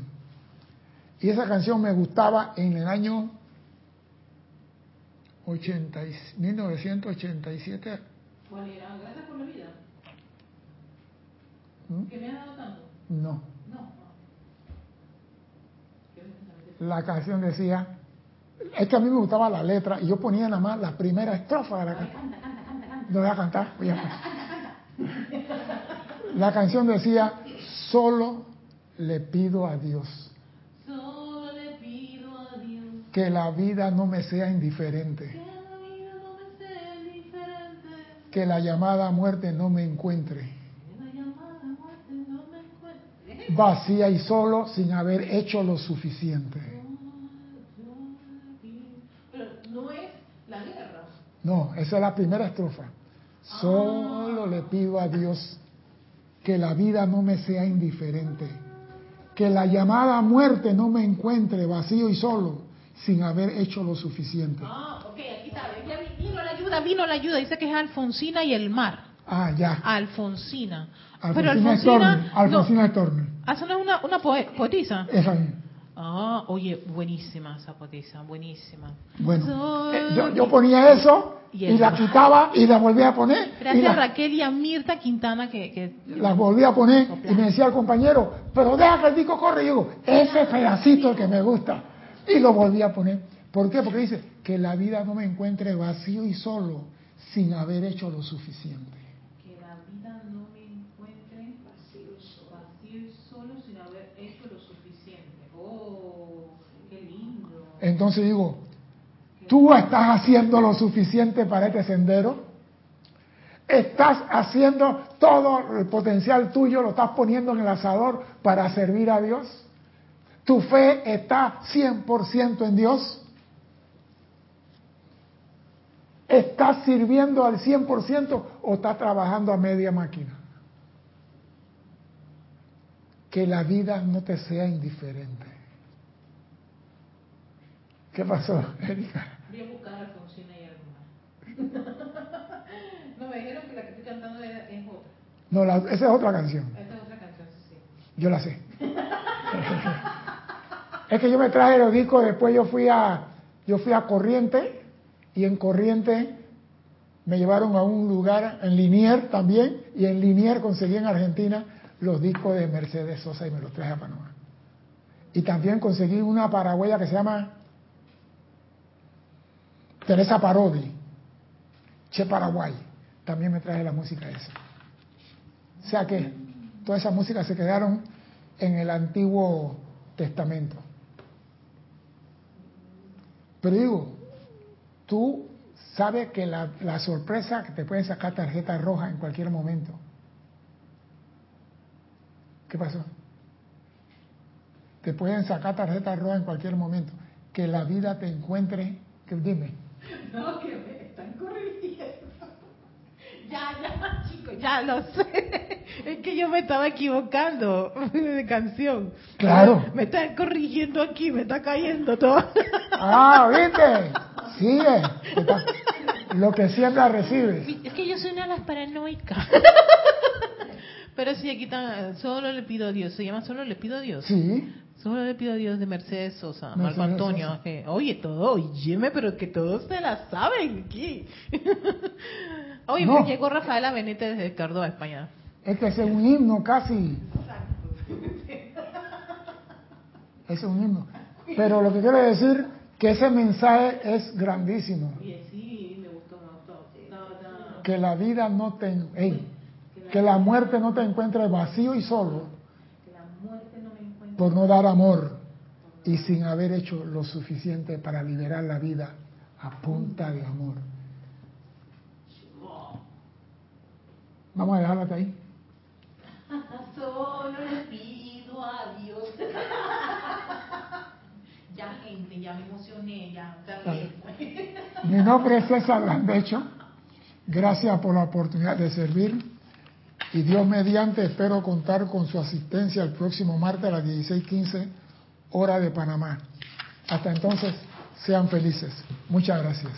Y esa canción me gustaba en el año 80, 1987. ¿Cuál era? Gracias por la vida. ¿Mm? ¿Que me ha dado tanto? No. No. La canción decía, es que a mí me gustaba la letra y yo ponía nada más la primera estrofa de la canción. No voy a cantar, voy a La canción decía, solo le pido a Dios. Solo le pido a Dios. Que la vida no me sea indiferente. Que la vida no me sea indiferente. Que la llamada muerte no me encuentre. Que la llamada muerte no me encuentre. Vacía y solo sin haber hecho lo suficiente. No, esa es la primera estrofa. Solo le pido a Dios que la vida no me sea indiferente, que la llamada muerte no me encuentre vacío y solo sin haber hecho lo suficiente. Ah, ok, aquí está. Ya vino la ayuda, vino la ayuda. Dice que es Alfonsina y el mar. Ah, ya. Alfonsina. Alfonsina Pero Alfonsina. Alfonsina no, Storni. Ah, es una, una poetisa. Esa misma. Ah, oye, buenísima esa poetisa, buenísima. Bueno, eh, yo, yo, ponía eso y, la quitaba y la volvía a poner. Gracias a Raquel y a Mirta Quintana que... que la volvía a poner y me decía el compañero, pero deja que el disco corre. Y yo digo, ese pedacito que me gusta. Y lo volví a poner. ¿Por qué? Porque dice, que la vida no me encuentre vacío y solo sin haber hecho lo suficiente. Que la vida no me encuentre vacío y solo, vacío y solo sin haber hecho lo suficiente. Oh, qué lindo. Entonces digo, ¿tú estás haciendo lo suficiente para este sendero? ¿Estás haciendo todo el potencial tuyo, lo estás poniendo en el asador para servir a Dios? ¿Tu fe está 100% en Dios? ¿Estás sirviendo al 100% o estás trabajando a media máquina? Que la vida no te sea indiferente. ¿Qué pasó, Erika? Voy a buscar a Alfonsina y alguna. no, me dijeron que la que estoy cantando es, otra. No, la, esa es otra canción. Esta es otra canción, sí. Yo la sé. es que yo me traje los discos, después yo fui a, yo fui a Corriente y en Corriente me llevaron a un lugar en Linier también y en Linier conseguí en Argentina los discos de Mercedes Sosa y me los traje a Panamá. Y también conseguí una paraguaya que se llama Teresa Parodi, Che Paraguay. También me traje la música esa. O sea que toda esa música se quedaron en el Antiguo Testamento. Pero digo, tú sabes que la, la, sorpresa que te pueden sacar tarjeta roja en cualquier momento. ¿Qué pasó? Te pueden sacar tarjeta roja en cualquier momento. Que la vida te encuentre, dime. No, que me están corrigiendo. Ya, ya, chicos, ya lo sé. Es que yo me estaba equivocando de canción. Claro. Me están corrigiendo aquí, me está cayendo todo. Ah, ¿viste? Sigue. Lo que siembra recibes. Es que yo soy una de las paranoicas. Pero sí, aquí está, solo le pido a Dios. ¿Se llama Solo le pido a Dios? Sí. Solo le pido a Dios de Mercedes Sosa, Marco Antonio. oye, todo, óyeme, pero que todos se la saben aquí. oye, me llegó Rafaela Benítez desde Córdoba, España. Es que ese es un himno casi. Ese es un himno. Pero lo que quiero decir que ese mensaje es grandísimo. Oye, sí, me gustó, me gustó. Que la vida no te... Que la muerte no te encuentre vacío y solo por no dar amor y sin haber hecho lo suficiente para liberar la vida a punta de amor. Vamos a dejarla hasta ahí. Solo le pido a Dios. ya gente, ya me emocioné, ya. Mi nombre es César Landecho. Gracias por la oportunidad de servir. Y Dios mediante, espero contar con su asistencia el próximo martes a las 16:15 hora de Panamá. Hasta entonces, sean felices. Muchas gracias.